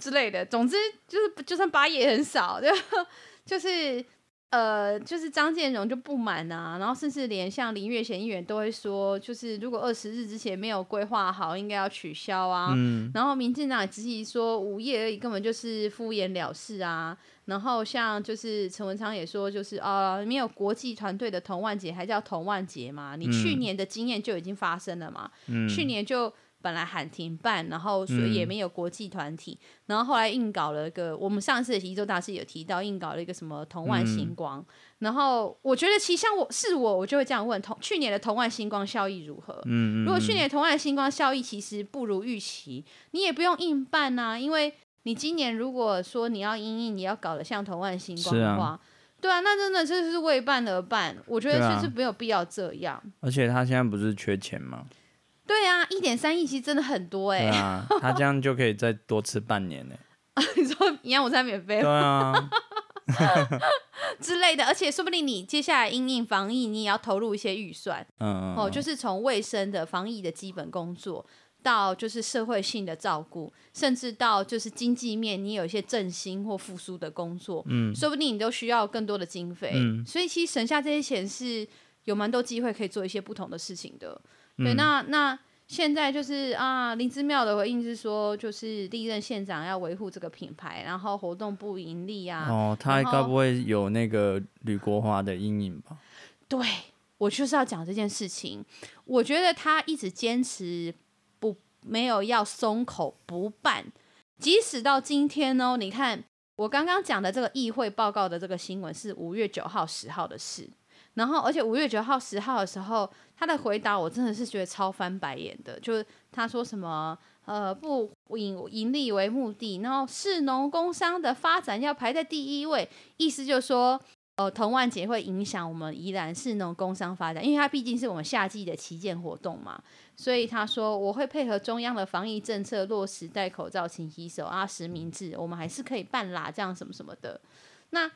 之类的。总之就是就算八页也很少，就就是。呃，就是张建荣就不满啊，然后甚至连像林月贤议员都会说，就是如果二十日之前没有规划好，应该要取消啊。嗯。然后民进党也质疑说午夜而已，根本就是敷衍了事啊。然后像就是陈文昌也说，就是啊，没有国际团队的童万节还叫童万节嘛？你去年的经验就已经发生了嘛？嗯。去年就。本来喊停办，然后所以也没有国际团体，嗯、然后后来硬搞了一个，我们上次的宜周大师有提到，硬搞了一个什么同万星光，嗯、然后我觉得其实像我是我，我就会这样问：同去年的同万星光效益如何？嗯嗯、如果去年的童玩星光效益其实不如预期，你也不用硬办呐、啊，因为你今年如果说你要因应，你要搞得像同万星光的话，啊对啊，那真的就是为办而办，我觉得其实没有必要这样。而且他现在不是缺钱吗？对啊，一点三亿其实真的很多哎、欸。对啊，他这样就可以再多吃半年呢、欸。*laughs* 你说营养午餐免费？对啊，*laughs* 之类的，而且说不定你接下来因应防疫，你也要投入一些预算。嗯哦，就是从卫生的防疫的基本工作，到就是社会性的照顾，甚至到就是经济面，你有一些振兴或复苏的工作。嗯，说不定你都需要更多的经费。嗯，所以其实省下这些钱是有蛮多机会可以做一些不同的事情的。对，那那现在就是啊，林之妙的回应是说，就是历任县长要维护这个品牌，然后活动不盈利啊。哦，他该不会有那个吕国华的阴影吧？对，我就是要讲这件事情。我觉得他一直坚持不没有要松口不办，即使到今天哦，你看我刚刚讲的这个议会报告的这个新闻是五月九号、十号的事。然后，而且五月九号、十号的时候，他的回答我真的是觉得超翻白眼的。就是他说什么，呃，不以盈利为目的，然后市农工商的发展要排在第一位，意思就是说，呃，童玩节会影响我们宜兰市农工商发展，因为它毕竟是我们夏季的旗舰活动嘛。所以他说我会配合中央的防疫政策，落实戴口罩、勤洗手啊，实名制，我们还是可以办啦，这样什么什么的。那。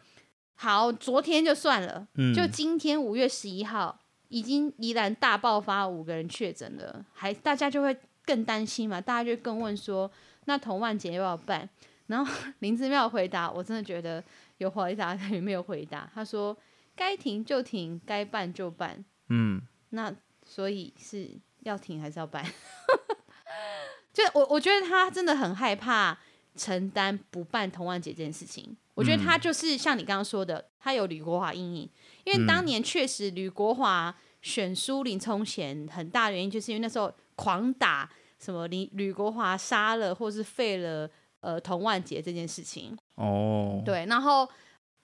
好，昨天就算了，嗯、就今天五月十一号，已经宜兰大爆发五个人确诊了，还大家就会更担心嘛，大家就更问说，那童玩节要不要办？然后 *laughs* 林姿妙回答，我真的觉得有回答等于没有回答。他说该停就停，该办就办。嗯，那所以是要停还是要办？*laughs* 就我我觉得他真的很害怕承担不办童玩节这件事情。我觉得他就是像你刚刚说的，他有吕国华阴影，因为当年确实吕国华选输林冲贤很大的原因，就是因为那时候狂打什么吕吕国华杀了或是废了呃童万杰这件事情。哦，对，然后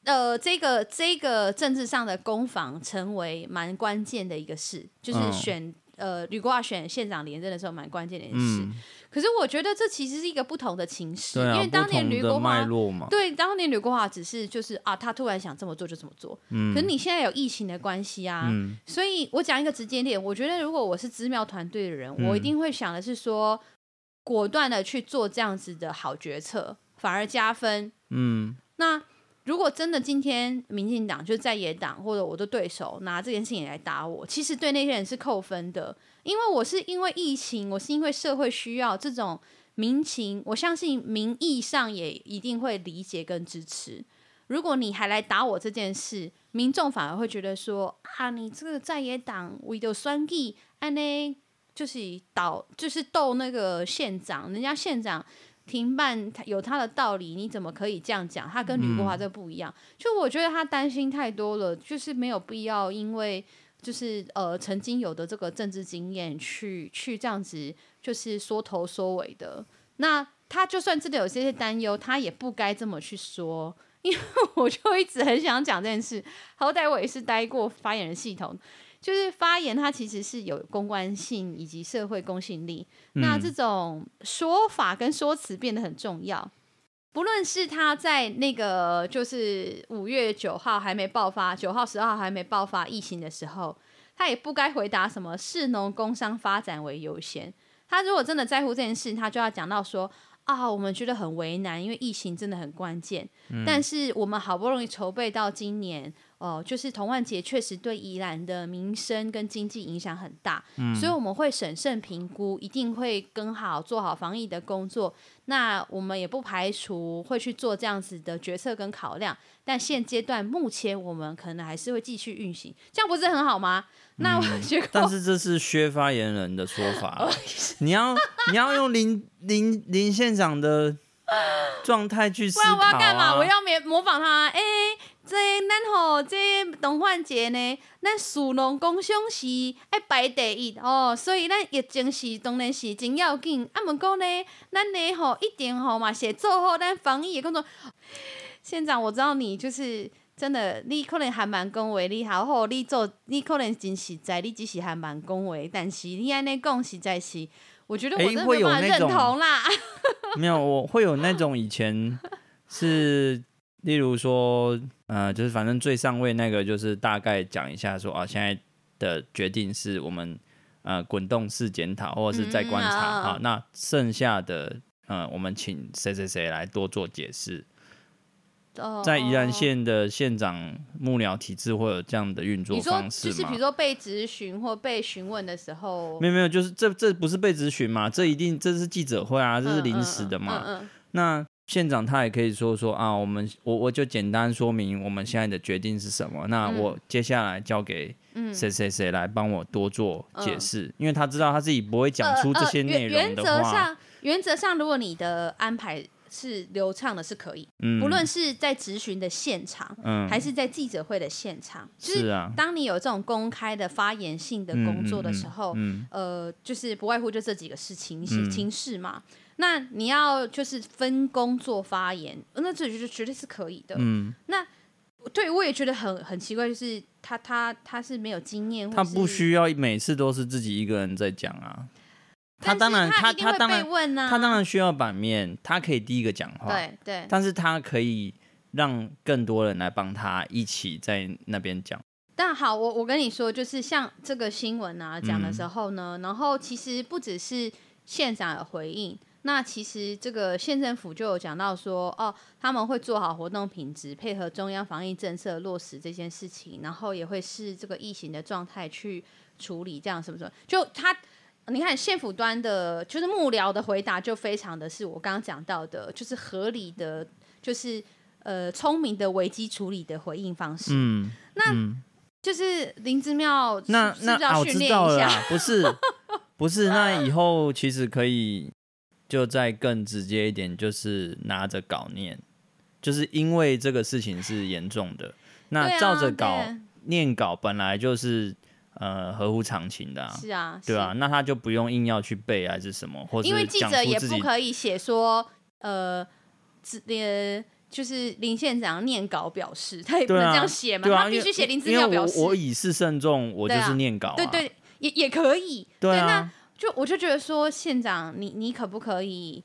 呃这个这个政治上的攻防成为蛮关键的一个事，就是选。呃，吕国华选县长连任的时候蛮关键的一件事，嗯、可是我觉得这其实是一个不同的情势，啊、因为当年吕国华对当年吕国华只是就是啊，他突然想这么做就这么做，嗯、可是你现在有疫情的关系啊，嗯、所以我讲一个直接点，我觉得如果我是姿妙团队的人，嗯、我一定会想的是说，果断的去做这样子的好决策，反而加分，嗯，那。如果真的今天民进党就在野党或者我的对手拿这件事情来打我，其实对那些人是扣分的，因为我是因为疫情，我是因为社会需要这种民情，我相信民意上也一定会理解跟支持。如果你还来打我这件事，民众反而会觉得说啊，你这个在野党为了选举，安呢就是倒就是斗那个县长，人家县长。停办他有他的道理，你怎么可以这样讲？他跟吕国华这不一样，嗯、就我觉得他担心太多了，就是没有必要，因为就是呃曾经有的这个政治经验去去这样子，就是缩头缩尾的。那他就算真的有这些担忧，他也不该这么去说，因为我就一直很想讲这件事。好歹我也是待过发言人系统。就是发言，它其实是有公关性以及社会公信力。嗯、那这种说法跟说辞变得很重要。不论是他在那个就是五月九号还没爆发，九号十号还没爆发疫情的时候，他也不该回答什么市农工商发展为优先。他如果真的在乎这件事，他就要讲到说啊，我们觉得很为难，因为疫情真的很关键。嗯、但是我们好不容易筹备到今年。哦，就是童万节确实对宜兰的民生跟经济影响很大，嗯，所以我们会审慎评估，一定会跟好做好防疫的工作。那我们也不排除会去做这样子的决策跟考量，但现阶段目前我们可能还是会继续运行，这样不是很好吗？嗯、那但是这是薛发言人的说法，你要你要用林林林县长的状态去思考、啊、不然我要干嘛？我要模仿他？哎、欸。这咱吼，这童玩节呢，咱属龙工商是爱排第一哦，所以咱疫情是当然是真要紧。啊，毋过呢，咱呢吼一定吼嘛，是做好咱防疫的工作。县长，我知道你就是真的，你可能还蛮恭维，你好好，你做，你可能真实在，你只是还蛮恭维，但是你安尼讲实在是，我觉得我真的没办法认同啦。欸、*laughs* 没有，我会有那种以前是。例如说，呃，就是反正最上位那个，就是大概讲一下说啊，现在的决定是我们呃滚动式检讨，或者是在观察啊、嗯。那剩下的，呃，我们请谁谁谁来多做解释。哦、在宜兰县的县长幕僚体制会有这样的运作方式吗？就是比如说被质询或被询问的时候，没有没有，就是这这不是被质询嘛？这一定这是记者会啊，这是临时的嘛？嗯嗯嗯嗯、那县长他也可以说说啊，我们我我就简单说明我们现在的决定是什么，那我接下来交给谁谁谁来帮我多做解释，嗯、因为他知道他自己不会讲出这些内容的话。呃呃、原则上，原则上，如果你的安排是流畅的，是可以，嗯、不论是在质询的现场，嗯、还是在记者会的现场，就是当你有这种公开的发言性的工作的时候，嗯嗯嗯、呃，就是不外乎就这几个事情情情势嘛。那你要就是分工作发言，那这就是绝对是可以的。嗯，那对我也觉得很很奇怪，就是他他他是没有经验，他不需要每次都是自己一个人在讲啊。他当然他他当然他当然需要版面，他可以第一个讲话，对对。但是他可以让更多人来帮他一起在那边讲。但好，我我跟你说，就是像这个新闻啊讲的时候呢，嗯、然后其实不只是县长有回应。那其实这个县政府就有讲到说，哦，他们会做好活动品质，配合中央防疫政策落实这件事情，然后也会视这个疫情的状态去处理，这样是不是？就他，你看县府端的，就是幕僚的回答就非常的是我刚刚讲到的，就是合理的，就是呃聪明的危机处理的回应方式。嗯，那、嗯、就是林之妙那那啊，我知道了，不是 *laughs* 不是，那以后其实可以。就再更直接一点，就是拿着稿念，就是因为这个事情是严重的，那照着稿念稿本来就是呃合乎常情的，啊，是啊，对啊，那他就不用硬要去背还是什么，或者因为记者也不可以写说呃，呃，就是林县长念稿表示，他也不能这样写嘛，他必须写林资料表示。我以示慎重，我就是念稿，啊，对对，也也可以，对啊。就我就觉得说，县长，你你可不可以，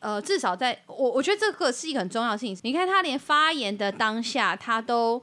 呃，至少在我我觉得这个是一个很重要的事情。你看他连发言的当下，他都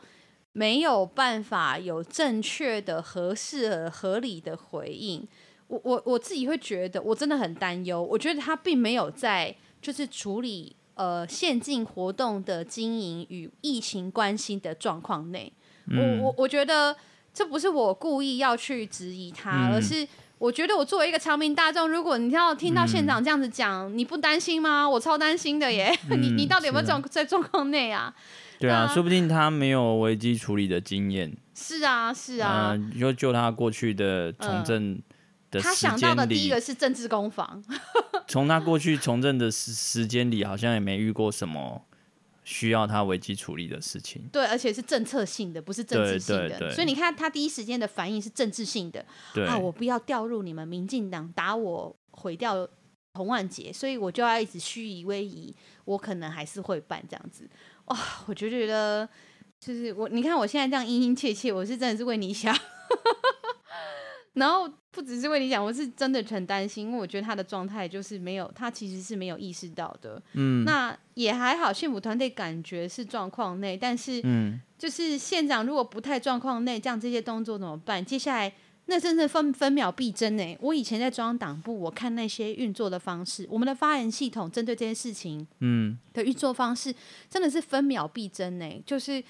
没有办法有正确的、合适和合理的回应。我我我自己会觉得，我真的很担忧。我觉得他并没有在就是处理呃县境活动的经营与疫情关系的状况内。嗯、我我我觉得这不是我故意要去质疑他，嗯、而是。我觉得我作为一个长民大众，如果你要听到县长这样子讲，嗯、你不担心吗？我超担心的耶！嗯、*laughs* 你你到底有没有状在状况内啊？对啊，说不定他没有危机处理的经验。是啊，是啊。就、呃、就他过去的从政他想到的第一个是政治攻防。*laughs* 从他过去从政的时时间里，好像也没遇过什么。需要他危机处理的事情，对，而且是政策性的，不是政治性的。所以你看，他第一时间的反应是政治性的。对啊，我不要掉入你们民进党打我毁掉洪万杰，所以我就要一直虚以委蛇，我可能还是会办这样子。哇，我就觉得就是我，你看我现在这样殷殷切切，我是真的是为你想。*laughs* 然后不只是为你想，我是真的很担心，因为我觉得他的状态就是没有，他其实是没有意识到的。嗯，那也还好，幸福团队感觉是状况内，但是，嗯，就是县长如果不太状况内，这样这些动作怎么办？接下来那真的分分秒必争呢。我以前在中央党部，我看那些运作的方式，我们的发言系统针对这件事情，嗯，的运作方式真的是分秒必争呢，就是。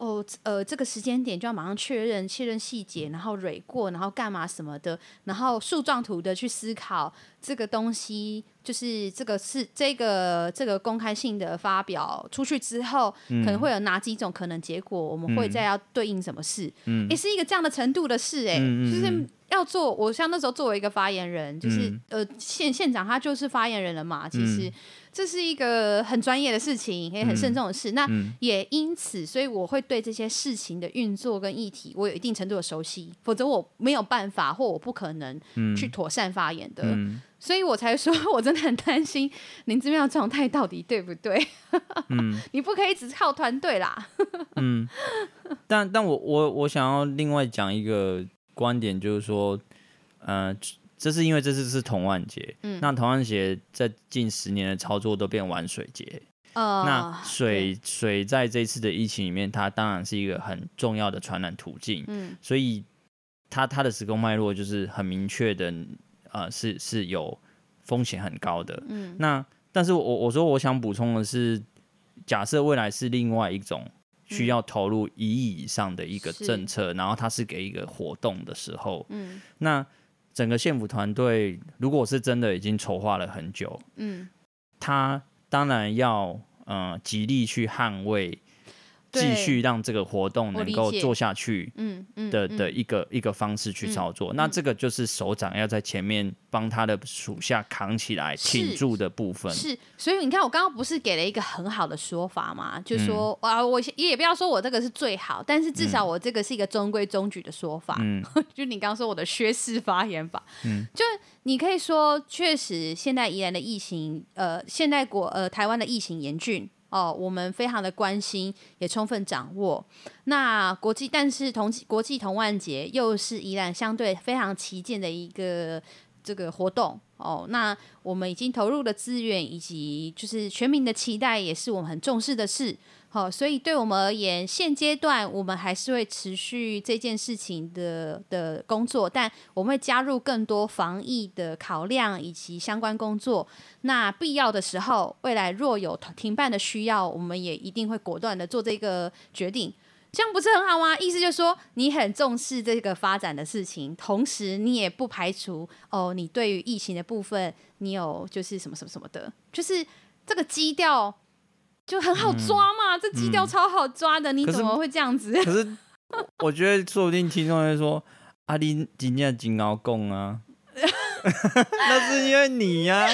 哦，呃，这个时间点就要马上确认，确认细节，然后蕊过，然后干嘛什么的，然后树状图的去思考这个东西，就是这个是这个这个公开性的发表出去之后，嗯、可能会有哪几种可能结果，我们会再要对应什么事，嗯，也是一个这样的程度的事，哎，嗯、就是要做。我像那时候作为一个发言人，就是、嗯、呃县县长他就是发言人了嘛，其实。嗯这是一个很专业的事情，也很慎重的事。嗯、那也因此，所以我会对这些事情的运作跟议题，我有一定程度的熟悉，否则我没有办法或我不可能去妥善发言的。嗯、所以我才说 *laughs* 我真的很担心林志妙状态到底对不对？嗯、*laughs* 你不可以只靠团队啦。*laughs* 嗯，但但我我我想要另外讲一个观点，就是说，呃。这是因为这次是童万节，嗯、那童万节在近十年的操作都变玩水节，哦、那水水在这次的疫情里面，它当然是一个很重要的传染途径，嗯、所以它它的时空脉络就是很明确的，呃，是是有风险很高的，嗯、那但是我我说我想补充的是，假设未来是另外一种需要投入一亿以上的一个政策，嗯、然后它是给一个活动的时候，嗯、那。整个县府团队，如果是真的已经筹划了很久，嗯，他当然要呃极力去捍卫。继续让这个活动能够做下去，嗯嗯的的一个一个方式去操作，那这个就是首长要在前面帮他的属下扛起来挺住的部分。是，所以你看，我刚刚不是给了一个很好的说法吗？就说啊，我也不要说我这个是最好，但是至少我这个是一个中规中矩的说法。嗯，*laughs* 就你刚刚说我的薛氏发言法，嗯，就你可以说，确实现在宜兰的疫情，呃，现在国呃台湾的疫情严峻。哦，我们非常的关心，也充分掌握。那国际，但是同国际同万节又是宜兰相对非常旗舰的一个这个活动。哦，那我们已经投入的资源，以及就是全民的期待，也是我们很重视的事。好，所以对我们而言，现阶段我们还是会持续这件事情的的工作，但我们会加入更多防疫的考量以及相关工作。那必要的时候，未来若有停办的需要，我们也一定会果断的做这个决定。这样不是很好吗？意思就是说，你很重视这个发展的事情，同时你也不排除哦，你对于疫情的部分，你有就是什么什么什么的，就是这个基调。就很好抓嘛，嗯、这基调超好抓的，嗯、你怎么会这样子？可是 *laughs* 我觉得说不定听众会说：“阿林今天金鳌贡啊，*laughs* 那是因为你呀、啊。”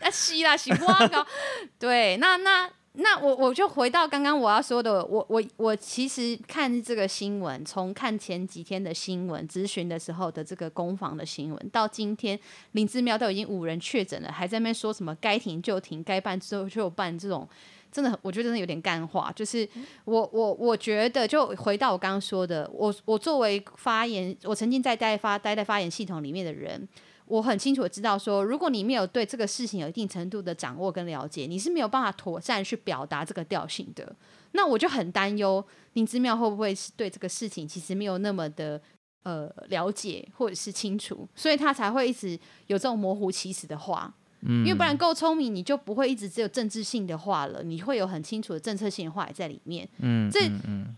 啊，是啦，是我搞。*laughs* 对，那那。那我我就回到刚刚我要说的，我我我其实看这个新闻，从看前几天的新闻咨询的时候的这个攻防的新闻，到今天林姿妙都已经五人确诊了，还在那边说什么该停就停，该办之后就办，这种真的我觉得真的有点干话。就是我我我觉得就回到我刚刚说的，我我作为发言，我曾经在待发待在发言系统里面的人。我很清楚知道说，如果你没有对这个事情有一定程度的掌握跟了解，你是没有办法妥善去表达这个调性的。那我就很担忧林之妙会不会是对这个事情其实没有那么的呃了解或者是清楚，所以他才会一直有这种模糊其实的话。嗯，因为不然够聪明，你就不会一直只有政治性的话了，你会有很清楚的政策性的话也在里面。嗯，这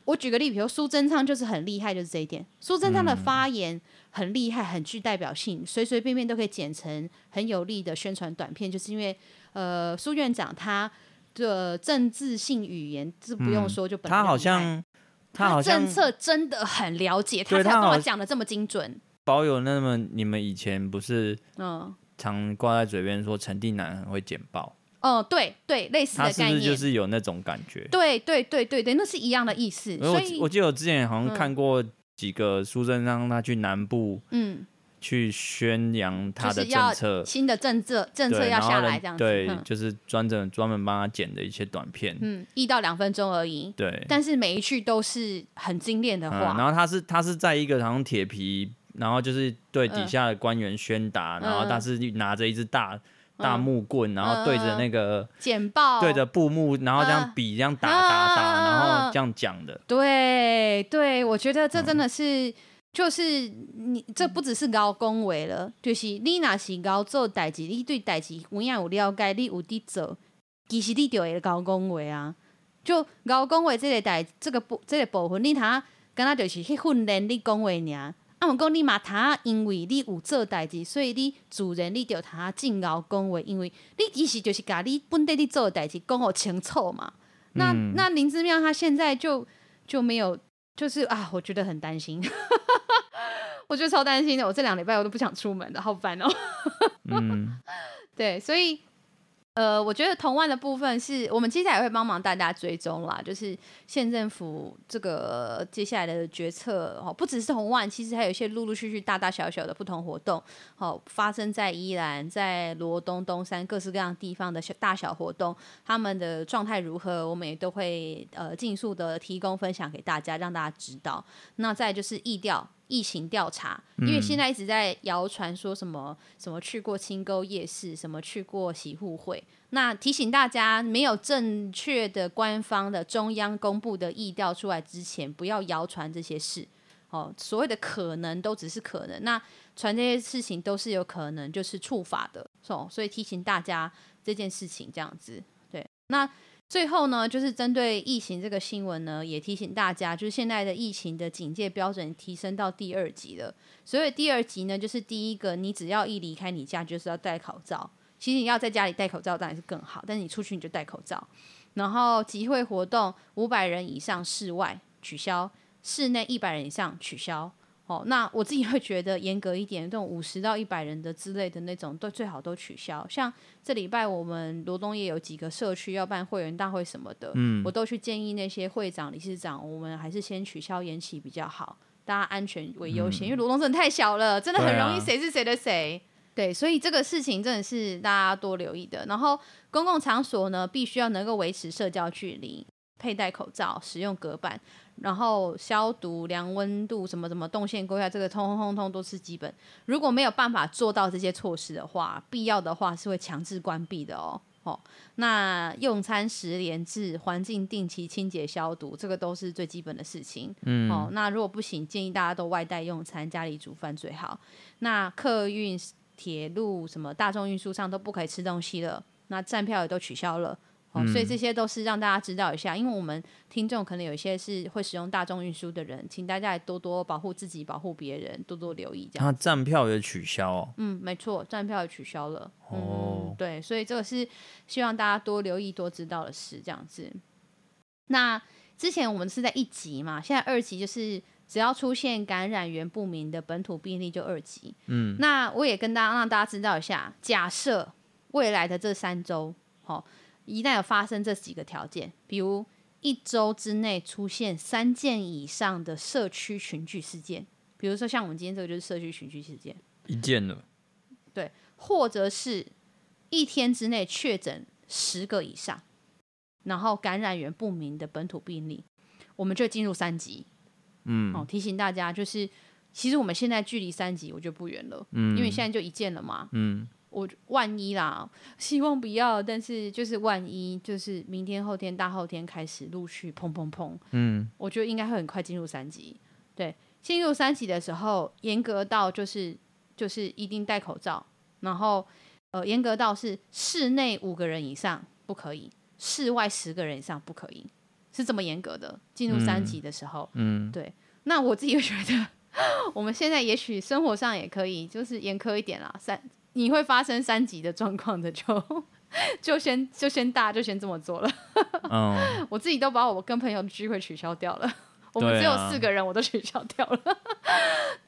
我举个例，比如苏贞昌就是很厉害，就是这一点。苏贞昌的发言很厉害，很具代表性，随随便便都可以剪成很有力的宣传短片，就是因为呃，苏院长他的政治性语言是不用说就本来他好像他好像政策真的很了解，他才跟我讲的这么精准。保有那么你们以前不是嗯。常挂在嘴边说陈定南很会剪报，哦，对对，类似的概念，他是不是就是有那种感觉？对对对对对，那是一样的意思。所以我，我记得我之前好像看过几个苏贞昌他去南部，嗯，去宣扬他的政策，新的政策政策要下来这样子，对，就是专门专门帮他剪的一些短片，嗯，一到两分钟而已，对，但是每一句都是很精炼的话，然后他是他是在一个好像铁皮。然后就是对底下的官员宣达，嗯、然后他是拿着一支大、嗯、大木棍，然后对着那个简报，对着布幕，然后这样比，这样打打打，然后这样讲的。对对，我觉得这真的是，嗯、就是你这不只是高恭维了，就是你若是高做代志，你对代志有影有了解，你有滴做，其实你就会高恭维啊。就高恭维这个代，这个部这个部分，你他跟他就是去训练你恭维尔。啊，我讲你嘛，他因为你有做代志，所以你自然你就他敬傲恭维，因为你其实就是把你本地你做的代志讲好清楚嘛。那、嗯、那林之妙他现在就就没有，就是啊，我觉得很担心，*laughs* 我觉得超担心的。我这两礼拜我都不想出门的，好烦哦。嗯，*laughs* 对，所以。呃，我觉得同万的部分是我们接下来会帮忙大家追踪啦，就是县政府这个接下来的决策哦，不只是同万，其实还有一些陆陆续续大大小小的不同活动，好发生在宜兰、在罗东、东山各式各样地方的小大小活动，他们的状态如何，我们也都会呃尽速的提供分享给大家，让大家知道。那再就是疫调。疫情调查，因为现在一直在谣传说什么什么去过清沟夜市，什么去过喜互会。那提醒大家，没有正确的官方的中央公布的疫调出来之前，不要谣传这些事。哦，所谓的可能都只是可能，那传这些事情都是有可能就是触法的。哦，所以提醒大家这件事情这样子。对，那。最后呢，就是针对疫情这个新闻呢，也提醒大家，就是现在的疫情的警戒标准提升到第二级了。所以第二级呢，就是第一个，你只要一离开你家，就是要戴口罩。其实你要在家里戴口罩当然是更好，但是你出去你就戴口罩。然后集会活动五百人以上室外取消，室内一百人以上取消。哦，那我自己会觉得严格一点，这种五十到一百人的之类的那种，都最好都取消。像这礼拜我们罗东也有几个社区要办会员大会什么的，嗯，我都去建议那些会长、理事长，我们还是先取消延期比较好，大家安全为优先，嗯、因为罗东真的太小了，真的很容易谁是谁的谁。对，所以这个事情真的是大家多留意的。然后公共场所呢，必须要能够维持社交距离，佩戴口罩，使用隔板。然后消毒、量温度，什么什么动线规划，这个通通通通都是基本。如果没有办法做到这些措施的话，必要的话是会强制关闭的哦。哦，那用餐时连制，环境定期清洁消毒，这个都是最基本的事情。嗯，哦，那如果不行，建议大家都外带用餐，家里煮饭最好。那客运、铁路什么大众运输上都不可以吃东西了，那站票也都取消了。哦，所以这些都是让大家知道一下，因为我们听众可能有一些是会使用大众运输的人，请大家也多多保护自己，保护别人，多多留意这样。他站票也取消哦。嗯，没错，站票也取消了。哦、嗯，对，所以这个是希望大家多留意、多知道的事，这样子。那之前我们是在一级嘛，现在二级就是只要出现感染源不明的本土病例就二级。嗯，那我也跟大家让大家知道一下，假设未来的这三周，好。一旦有发生这几个条件，比如一周之内出现三件以上的社区群聚事件，比如说像我们今天这个就是社区群聚事件，一件了，对，或者是一天之内确诊十个以上，然后感染源不明的本土病例，我们就进入三级。嗯，哦，提醒大家，就是其实我们现在距离三级我觉得不远了，嗯，因为现在就一件了嘛，嗯。我万一啦，希望不要，但是就是万一，就是明天、后天、大后天开始陆续砰砰砰，嗯，我觉得应该会很快进入三级。对，进入三级的时候，严格到就是就是一定戴口罩，然后呃，严格到是室内五个人以上不可以，室外十个人以上不可以，是这么严格的。进入三级的时候，嗯，嗯对。那我自己会觉得，*laughs* 我们现在也许生活上也可以，就是严苛一点啦，三。你会发生三级的状况的就，就 *laughs* 就先就先大家就先这么做了。嗯，*laughs* 我自己都把我跟朋友的聚会取消掉了。*laughs* 我们只有四个人，我都取消掉了。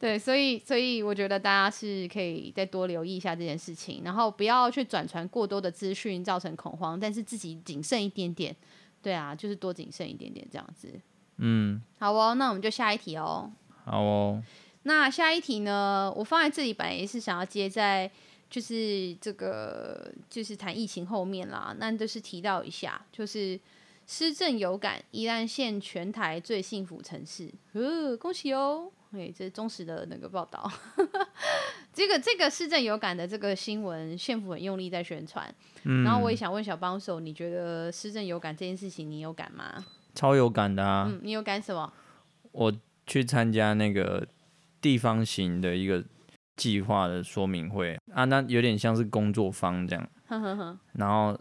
对，所以所以我觉得大家是可以再多留意一下这件事情，然后不要去转传过多的资讯，造成恐慌，但是自己谨慎一点点。对啊，就是多谨慎一点点这样子。嗯，好哦，那我们就下一题哦。好哦。那下一题呢？我放在这里本来也是想要接在。就是这个，就是谈疫情后面啦，那就是提到一下，就是施政有感，宜兰县全台最幸福城市，呃，恭喜哦！哎，这是忠实的那个报道。*laughs* 这个这个施政有感的这个新闻，县府很用力在宣传。嗯，然后我也想问小帮手，你觉得施政有感这件事情，你有感吗？超有感的啊！嗯，你有感什么？我去参加那个地方型的一个。计划的说明会。啊，那有点像是工作坊这样，呵呵呵，然后，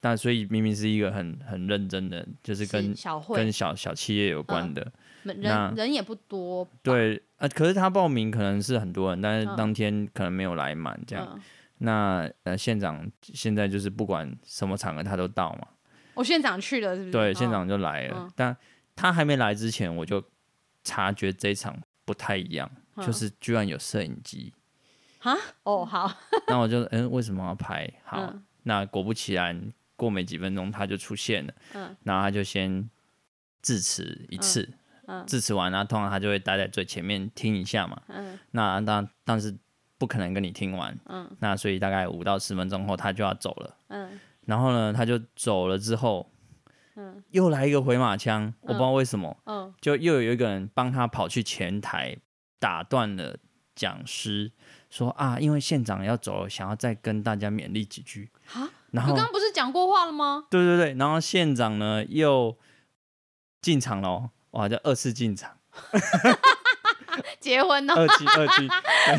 但所以明明是一个很很认真的，就是跟小会。跟小小企业有关的，嗯、人人也不多，对啊，可是他报名可能是很多人，但是当天可能没有来满这样。嗯、那呃，县长现在就是不管什么场合他都到嘛，我县长去了是不是？对，县长就来了，嗯、但他还没来之前，我就察觉这场不太一样。就是居然有摄影机，哈？哦好，*laughs* 那我就嗯、欸、为什么要拍？好，嗯、那果不其然，过没几分钟他就出现了，嗯，然后他就先致辞一次，嗯，嗯。致辞完，然后通常他就会待在最前面听一下嘛，嗯，那当但是不可能跟你听完，嗯，那所以大概五到十分钟后他就要走了，嗯，然后呢他就走了之后，嗯，又来一个回马枪，我不知道为什么，嗯，就又有一个人帮他跑去前台。打断了讲师，说啊，因为县长要走了，想要再跟大家勉励几句。啊，然后刚刚不是讲过话了吗？对对对，然后县长呢又进场了，哇，就二次进场，*laughs* *laughs* 结婚哦，二进二进，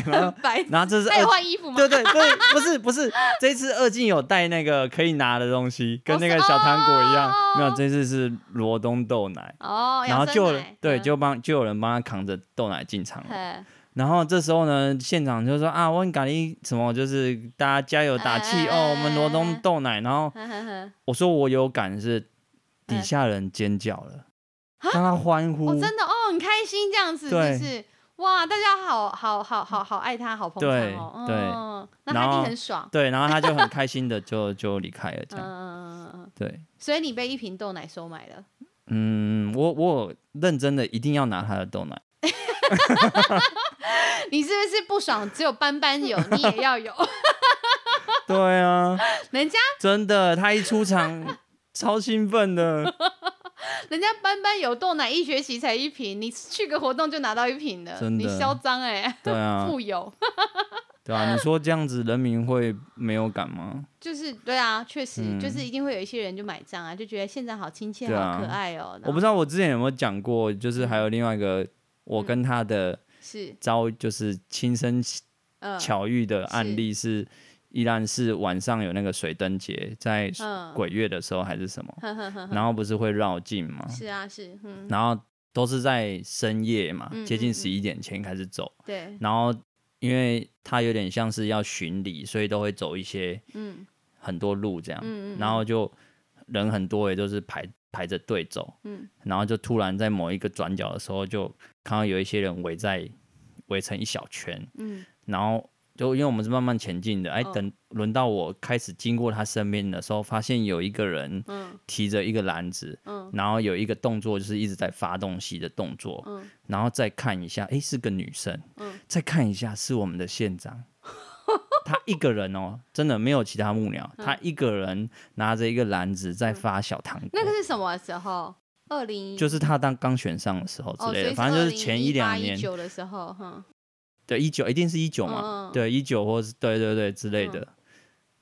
*laughs* 然后然后这是二换衣服吗？对对对，不是不是，这次二进有带那个可以拿的东西，跟那个小糖果一样，没有，这次是罗东豆奶。哦，然后就对，就帮就有人帮他扛着豆奶进场了，然后这时候呢，现场就说啊，我很感谢什么，就是大家加油打气、呃、哦，我们罗东豆奶。然后我说我有感是底下人尖叫了，让他欢呼，哦、真的？哦，很开心这样子，就是。哇，大家好好好好好爱他，好捧场哦，对，嗯、那他一定很爽，对，然后他就很开心的就 *laughs* 就离开了，这样，嗯对，所以你被一瓶豆奶收买了，嗯，我我认真的一定要拿他的豆奶，*laughs* 你是不是不爽？只有班班有，*laughs* 你也要有，对啊，人家？真的，他一出场超兴奋的。*laughs* 人家班班有豆奶，一学期才一瓶，你去个活动就拿到一瓶了，真的你嚣张哎！对啊，*laughs* 富有，*laughs* 对啊，你说这样子人民会没有感吗？就是对啊，确实、嗯、就是一定会有一些人就买账啊，就觉得县长好亲切、啊、好可爱哦。我不知道我之前有没有讲过，就是还有另外一个我跟他的是遭就是亲身巧遇的案例是。依然是晚上有那个水灯节，在鬼月的时候还是什么，嗯、然后不是会绕境吗？是啊，是，嗯、然后都是在深夜嘛，嗯、接近十一点前开始走。对、嗯。然后因为它有点像是要巡礼，所以都会走一些很多路这样。嗯、然后就人很多，也都是排排着队走。嗯、然后就突然在某一个转角的时候，就看到有一些人围在围成一小圈。嗯、然后。就因为我们是慢慢前进的，哎，等轮到我开始经过他身边的时候，发现有一个人提着一个篮子，嗯、然后有一个动作就是一直在发东西的动作，嗯、然后再看一下，哎，是个女生，嗯、再看一下是我们的县长，*laughs* 他一个人哦，真的没有其他幕僚，嗯、他一个人拿着一个篮子在发小糖果。那个是什么时候？二零就是他当刚选上的时候之类的，哦、反正就是前一两年九的时候，哈。对，一九一定是一九嘛？嗯、对，一九或是对对对之类的。嗯、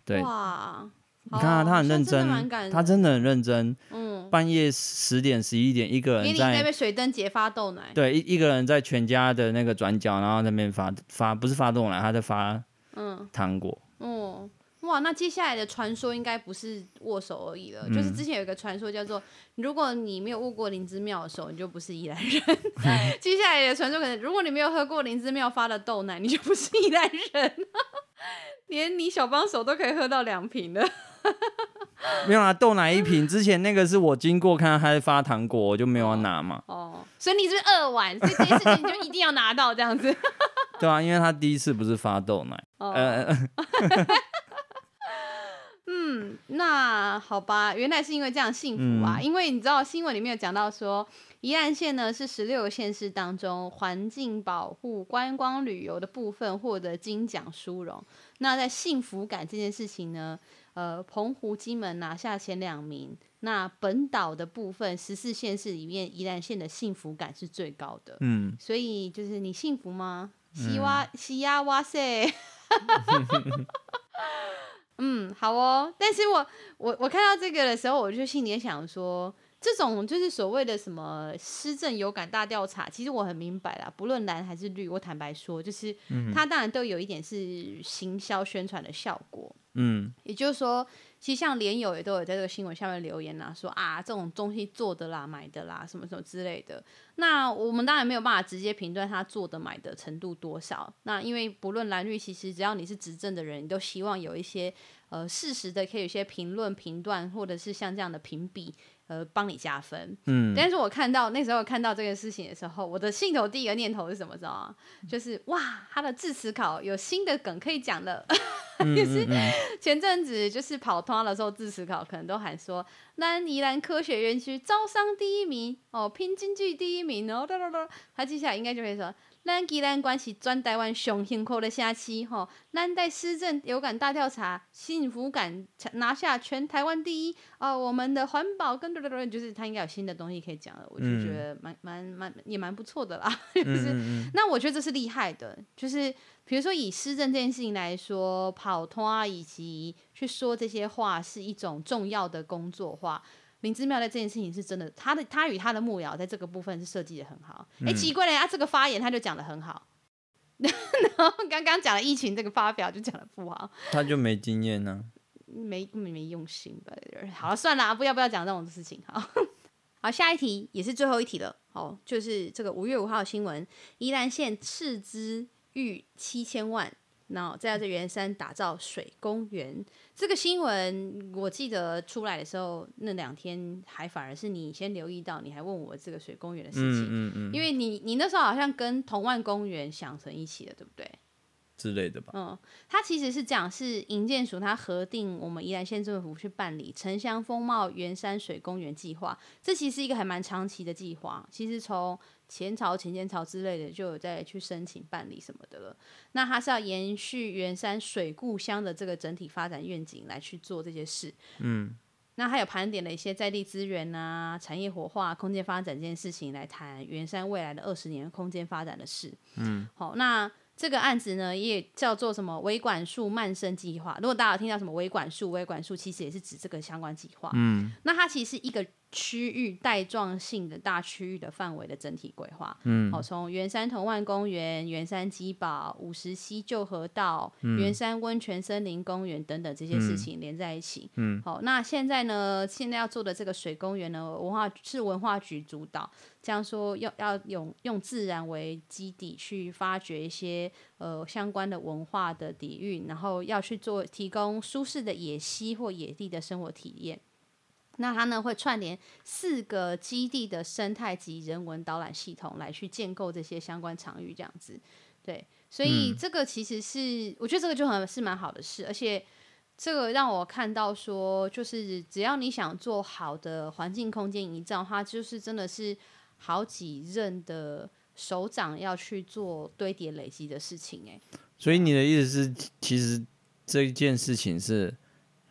对，哇，你看啊，他很认真，真他真的很认真。嗯，半夜十点十一点，一个人在那边水灯节发豆奶。对，一一个人在全家的那个转角，然后那边发发不是发豆奶，他在发嗯糖果。嗯。哇，那接下来的传说应该不是握手而已了。嗯、就是之前有一个传说叫做，如果你没有握过灵芝庙的手，你就不是宜兰人。*laughs* 嗯、接下来的传说可能，如果你没有喝过灵芝庙发的豆奶，你就不是宜兰人。*laughs* 连你小帮手都可以喝到两瓶了。没有啊，豆奶一瓶。之前那个是我经过看到他在发糖果，我就没有要拿嘛。哦，所以你是二碗，所以这件事情你就一定要拿到这样子。*laughs* 对啊，因为他第一次不是发豆奶。哦。呃嗯，那好吧，原来是因为这样幸福啊！嗯、因为你知道新闻里面有讲到说，宜兰县呢是十六个县市当中环境保护、观光旅游的部分获得金奖殊荣。那在幸福感这件事情呢，呃，澎湖、金门拿下前两名。那本岛的部分，十四县市里面，宜兰县的幸福感是最高的。嗯，所以就是你幸福吗？西哇西呀哇塞！*laughs* 嗯，好哦。但是我我我看到这个的时候，我就心里想说，这种就是所谓的什么施政有感大调查，其实我很明白啦，不论蓝还是绿，我坦白说，就是它当然都有一点是行销宣传的效果。嗯，也就是说。其实像连友也都有在这个新闻下面留言呐、啊，说啊这种东西做的啦、买的啦，什么什么之类的。那我们当然没有办法直接评断他做的买的程度多少。那因为不论蓝绿，其实只要你是执政的人，你都希望有一些呃事实的，可以有些评论、评断，或者是像这样的评比。呃，帮你加分。嗯，但是我看到那时候看到这个事情的时候，我的心头第一个念头是什么？知道吗？就是哇，他的字词考有新的梗可以讲了。*laughs* 就是前阵子就是跑通的时候，字词考可能都喊说，南宜兰科学园区招商第一名哦，拼经济第一名哦，哒哒哒，他接下来应该就会说。咱宜兰关是全台湾上幸福的城市，吼！咱在施政有感大调查，幸福感拿下全台湾第一哦。我们的环保跟对对对，就是他应该有新的东西可以讲了，我就觉得蛮蛮蛮也蛮不错的啦。*laughs* 就是那我觉得这是厉害的，就是比如说以施政这件事情来说，跑摊以及去说这些话是一种重要的工作话。灵芝庙在这件事情是真的，他的他与他的幕僚在这个部分是设计的很好。哎、嗯，奇怪了，他这个发言他就讲的很好，*laughs* 然后刚刚讲了疫情这个发表就讲的不好，他就没经验呢、啊，没没没用心吧？好了，算了，啊不要不要讲这种事情。好，*laughs* 好，下一题也是最后一题了。哦，就是这个五月五号的新闻，宜兰县斥资逾七千万，然后在这圆山打造水公园。这个新闻我记得出来的时候，那两天还反而是你先留意到，你还问我这个水公园的事情，嗯嗯嗯，因为你你那时候好像跟同万公园想成一起的，对不对？之类的吧。嗯，它其实是讲是营建署它核定我们宜兰县政府去办理城乡风貌圆山水公园计划，这其实是一个还蛮长期的计划。其实从前朝、前前朝之类的就有在去申请办理什么的了。那它是要延续圆山水故乡的这个整体发展愿景来去做这些事。嗯，那还有盘点了一些在地资源啊、产业活化、空间发展这件事情来谈圆山未来的二十年空间发展的事。嗯，好，那。这个案子呢，也叫做什么“维管束慢生计划”。如果大家有听到什么“维管束”，“维管束”其实也是指这个相关计划。嗯，那它其实是一个。区域带状性的大区域的范围的整体规划，嗯，好，从圆山同万公园、圆山基堡、五十溪旧河道、圆、嗯、山温泉森林公园等等这些事情连在一起，嗯，好，那现在呢，现在要做的这个水公园呢，文化是文化局主导，这样说要要用用自然为基底去发掘一些呃相关的文化的底蕴，然后要去做提供舒适的野溪或野地的生活体验。那它呢会串联四个基地的生态及人文导览系统来去建构这些相关场域，这样子，对，所以这个其实是、嗯、我觉得这个就很是蛮好的事，而且这个让我看到说，就是只要你想做好的环境空间营造，它就是真的是好几任的首长要去做堆叠累积的事情，哎，所以你的意思是，其实这件事情是。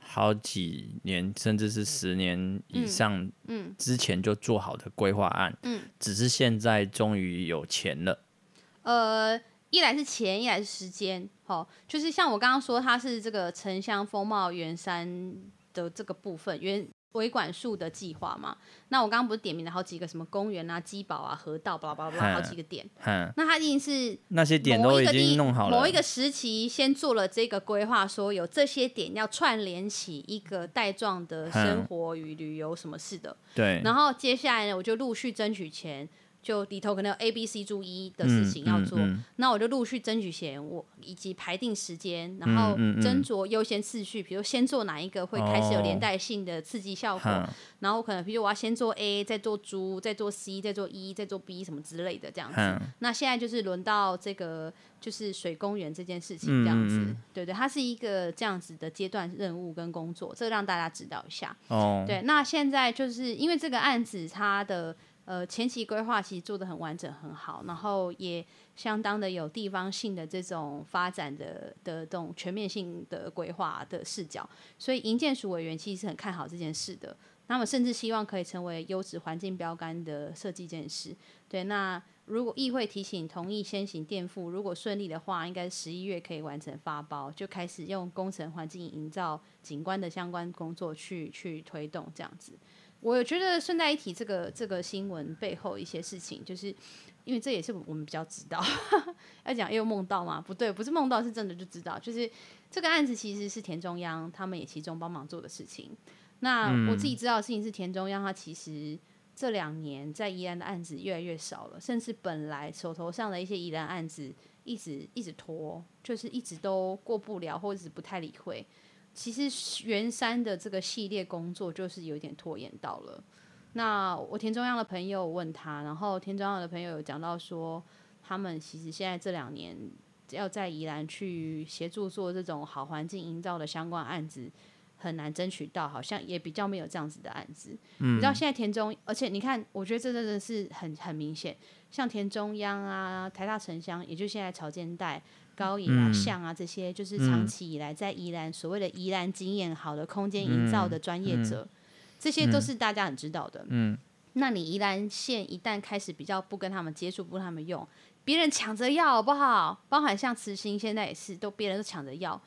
好几年，甚至是十年以上，嗯，之前就做好的规划案，嗯，只是现在终于有钱了。呃，一来是钱，一来是时间，好，就是像我刚刚说，它是这个城乡风貌圆山的这个部分，圆。维管束的计划嘛，那我刚刚不是点名了好几个什么公园啊、基堡啊、河道，巴拉巴拉巴拉，好几个点。那他一定是那些点都已经弄好了。某一个时期先做了这个规划，说有这些点要串联起一个带状的生活与旅游什么事的。对。然后接下来呢，我就陆续争取钱。就里头可能有 A、B、C、注一的事情要做，那、我就陆续争取钱，我以及排定时间，然后斟酌优先次序，比如先做哪一个会开始有连带性的刺激效果，哦、然后可能比如我要先做 A，再做猪，再做 C，再做 E，再做 B 什么之类的这样子。嗯、那现在就是轮到这个就是水公园这件事情这样子，对对，它是一个这样子的阶段任务跟工作，这个让大家知道一下。哦，对，那现在就是因为这个案子它的。呃，前期规划其实做的很完整很好，然后也相当的有地方性的这种发展的的这种全面性的规划的视角，所以营建署委员其实是很看好这件事的。那么甚至希望可以成为优质环境标杆的设计这件事。对，那如果议会提醒同意先行垫付，如果顺利的话，应该十一月可以完成发包，就开始用工程环境营造景观的相关工作去去推动这样子。我觉得顺带一提，这个这个新闻背后一些事情，就是因为这也是我们比较知道。*laughs* 要讲又梦到吗？不对，不是梦到，是真的就知道。就是这个案子其实是田中央他们也其中帮忙做的事情。那我自己知道的事情是田中央他其实这两年在宜兰的案子越来越少了，甚至本来手头上的一些宜兰案子一直一直拖，就是一直都过不了，或者是不太理会。其实圆山的这个系列工作就是有点拖延到了。那我田中央的朋友问他，然后田中央的朋友有讲到说，他们其实现在这两年要在宜兰去协助做这种好环境营造的相关案子，很难争取到，好像也比较没有这样子的案子。嗯，你知道现在田中，而且你看，我觉得这真的是很很明显，像田中央啊、台大城乡，也就现在潮间带。高影啊、象啊，这些就是长期以来在宜兰所谓的宜兰经验好的空间营造的专业者，这些都是大家很知道的。嗯，那你宜兰县一旦开始比较不跟他们接触，不跟他们用，别人抢着要好不好？包含像慈心现在也是，都别人都抢着要。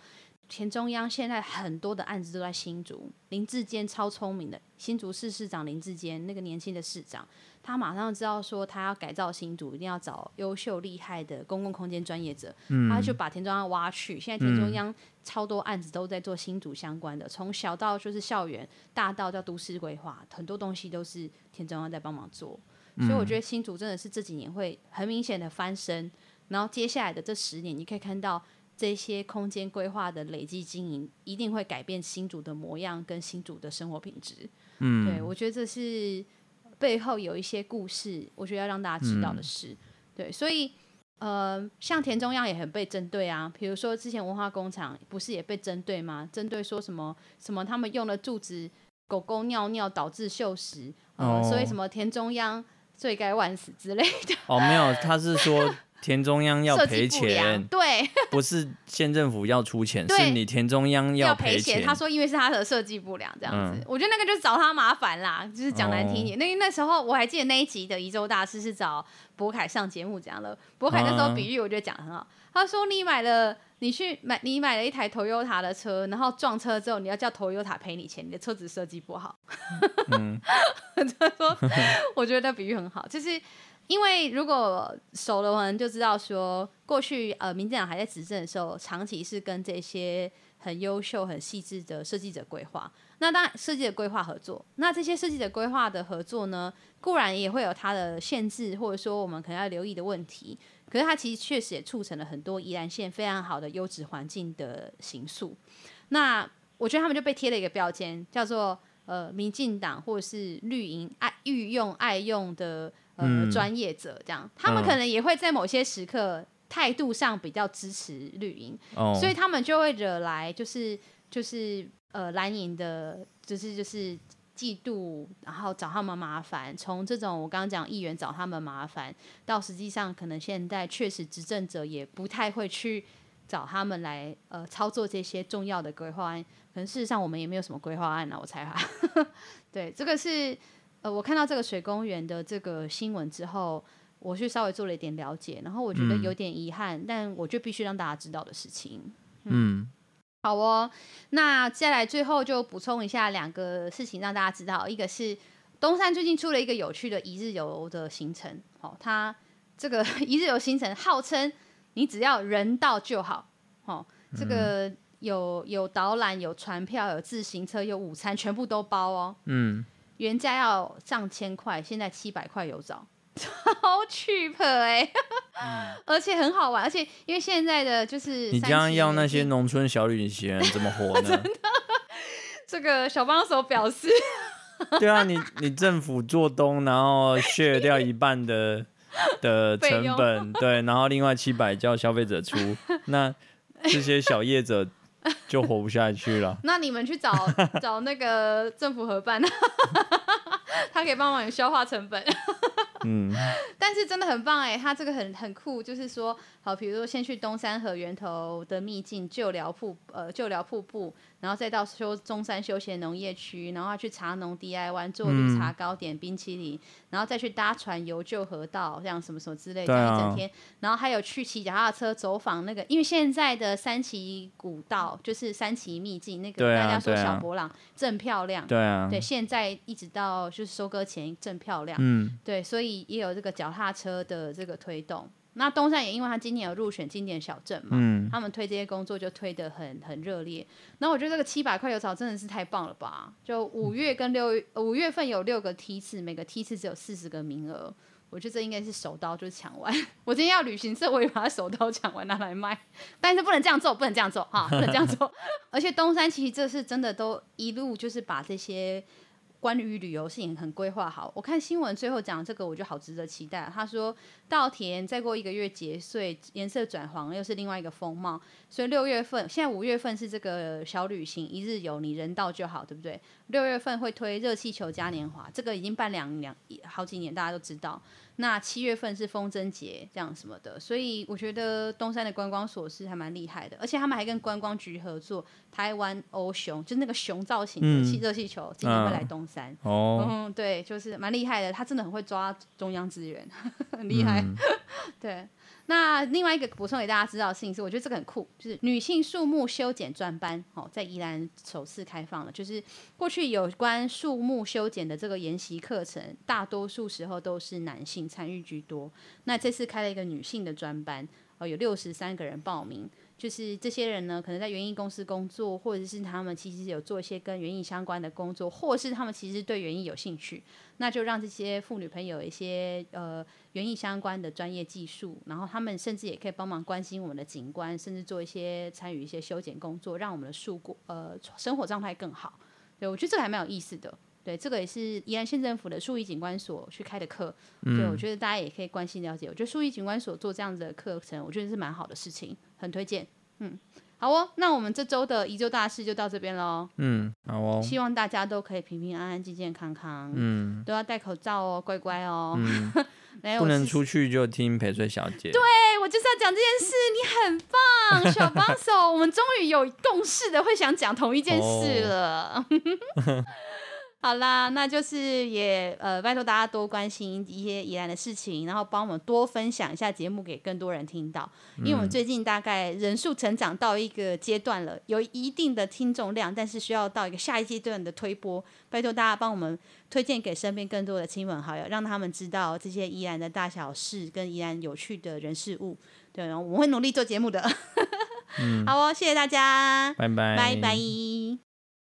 田中央现在很多的案子都在新竹，林志坚超聪明的新竹市市长林志坚，那个年轻的市长。他马上知道说，他要改造新竹，一定要找优秀厉害的公共空间专业者。嗯，他就把田中央挖去。现在田中央超多案子都在做新竹相关的，从小到就是校园，大到叫都市规划，很多东西都是田中央在帮忙做。所以我觉得新竹真的是这几年会很明显的翻身，然后接下来的这十年，你可以看到这些空间规划的累积经营，一定会改变新竹的模样跟新竹的生活品质。嗯，对，我觉得这是背后有一些故事，我觉得要让大家知道的事。嗯、对，所以呃，像田中央也很被针对啊，比如说之前文化工厂不是也被针对吗？针对说什么什么他们用的柱子，狗狗尿尿导致锈蚀，呃，哦、所以什么田中央罪该万死之类的。哦，没有，他是说。田中央要赔钱，对，不是县政府要出钱，*laughs* 是你田中央要赔钱。他说，因为是他的设计不良，这样子，嗯、我觉得那个就是找他麻烦啦，就是讲难听一点。那、哦、那时候我还记得那一集的宜州大师是找博凯上节目讲了，博凯那时候比喻我觉得讲得很好，他说你买了，你去买，你买了一台 Toyota 的车，然后撞车之后，你要叫 Toyota 赔你钱，你的车子设计不好。嗯，*laughs* 他说，我觉得那比喻很好，就是。因为如果熟的人就知道说，过去呃，民进党还在执政的时候，长期是跟这些很优秀、很细致的设计者规划。那当然，设计者规划合作，那这些设计者规划的合作呢，固然也会有它的限制，或者说我们可能要留意的问题。可是它其实确实也促成了很多宜兰县非常好的优质环境的形塑。那我觉得他们就被贴了一个标签，叫做呃，民进党或者是绿营爱御用爱用的。呃，专业者这样，他们可能也会在某些时刻态度上比较支持绿营，哦、所以他们就会惹来就是就是呃蓝营的，就是就是嫉妒，然后找他们麻烦。从这种我刚刚讲议员找他们麻烦，到实际上可能现在确实执政者也不太会去找他们来呃操作这些重要的规划案。可能事实上我们也没有什么规划案啊，我猜哈。*laughs* 对，这个是。呃，我看到这个水公园的这个新闻之后，我去稍微做了一点了解，然后我觉得有点遗憾，嗯、但我就必须让大家知道的事情。嗯，嗯好哦，那接下来最后就补充一下两个事情让大家知道，一个是东山最近出了一个有趣的一日游的行程，好、哦，它这个 *laughs* 一日游行程号称你只要人到就好，哦，这个有有导览、有船票、有自行车、有午餐，全部都包哦。嗯。原价要上千块，现在七百块有找，*laughs* 超 cheap 哎、欸，嗯、而且很好玩，而且因为现在的就是你这样要那些农村小旅行人怎么活呢？*laughs* 真的，*laughs* 这个小帮手表示，对啊，你你政府做东，然后削掉一半的的成本，用对，然后另外七百叫消费者出，那这些小业者。*laughs* 就活不下去了。那你们去找找那个政府合办，*laughs* 他可以帮忙你消化成本。*laughs* 嗯，但是真的很棒哎，他这个很很酷，就是说，好，比如说先去东山河源头的秘境旧寮瀑，呃，旧寮瀑布。然后再到休中山休闲农业区，然后去茶农 DIY 做绿茶糕点、冰淇淋，嗯、然后再去搭船游旧河道，这样什么什么之类，这样一整天。啊、然后还有去骑脚踏车走访那个，因为现在的三旗古道就是三旗秘境，那个大家说小博朗正漂亮，对啊，对，现在一直到就是收割前正漂亮，嗯，对，所以也有这个脚踏车的这个推动。那东山也因为他今年有入选经典小镇嘛，嗯、他们推这些工作就推得很很热烈。那我觉得这个七百块油草真的是太棒了吧？就五月跟六月，五月份有六个梯次，每个梯次只有四十个名额。我觉得这应该是手刀就抢完。*laughs* 我今天要旅行社，我也把它手刀抢完拿来卖。但是不能这样做，不能这样做哈，不能这样做。*laughs* 而且东山其实这是真的都一路就是把这些。关于旅游事情很规划好，我看新闻最后讲这个，我就好值得期待。他说稻田再过一个月结穗，颜色转黄，又是另外一个风貌。所以六月份，现在五月份是这个小旅行一日游，你人到就好，对不对？六月份会推热气球嘉年华，这个已经办两两好几年，大家都知道。那七月份是风筝节这样什么的，所以我觉得东山的观光所是还蛮厉害的，而且他们还跟观光局合作，台湾欧熊就是那个熊造型的气热气球，今年会来东山。嗯、哦，嗯，对，就是蛮厉害的，他真的很会抓中央资源，*laughs* 很厉害。嗯、*laughs* 对。那另外一个补充给大家知道的事情是，我觉得这个很酷，就是女性树木修剪专班，哦，在宜兰首次开放了。就是过去有关树木修剪的这个研习课程，大多数时候都是男性参与居多。那这次开了一个女性的专班，哦，有六十三个人报名。就是这些人呢，可能在园艺公司工作，或者是他们其实有做一些跟园艺相关的工作，或是他们其实对园艺有兴趣，那就让这些妇女朋友一些呃园艺相关的专业技术，然后他们甚至也可以帮忙关心我们的景观，甚至做一些参与一些修剪工作，让我们的树果呃生活状态更好。对，我觉得这个还蛮有意思的。对，这个也是宜兰县政府的树艺景观所去开的课。对，我觉得大家也可以关心了解。我觉得树艺景观所做这样子的课程，我觉得是蛮好的事情，很推荐。嗯，好哦，那我们这周的宜周大事就到这边喽。嗯，好哦。希望大家都可以平平安安、健健康康。嗯，都要戴口罩哦，乖乖哦。嗯，*laughs* 不能出去就听陪睡小姐。对，我就是要讲这件事，你很棒，*laughs* 小帮手。我们终于有共识的会想讲同一件事了。哦好啦，那就是也呃，拜托大家多关心一些宜兰的事情，然后帮我们多分享一下节目给更多人听到。因为我们最近大概人数成长到一个阶段了，有一定的听众量，但是需要到一个下一阶段的推播。拜托大家帮我们推荐给身边更多的亲朋好友，让他们知道这些宜兰的大小事跟宜兰有趣的人事物。对，然后我们会努力做节目的。*laughs* 嗯、好哦，谢谢大家，拜拜，拜拜。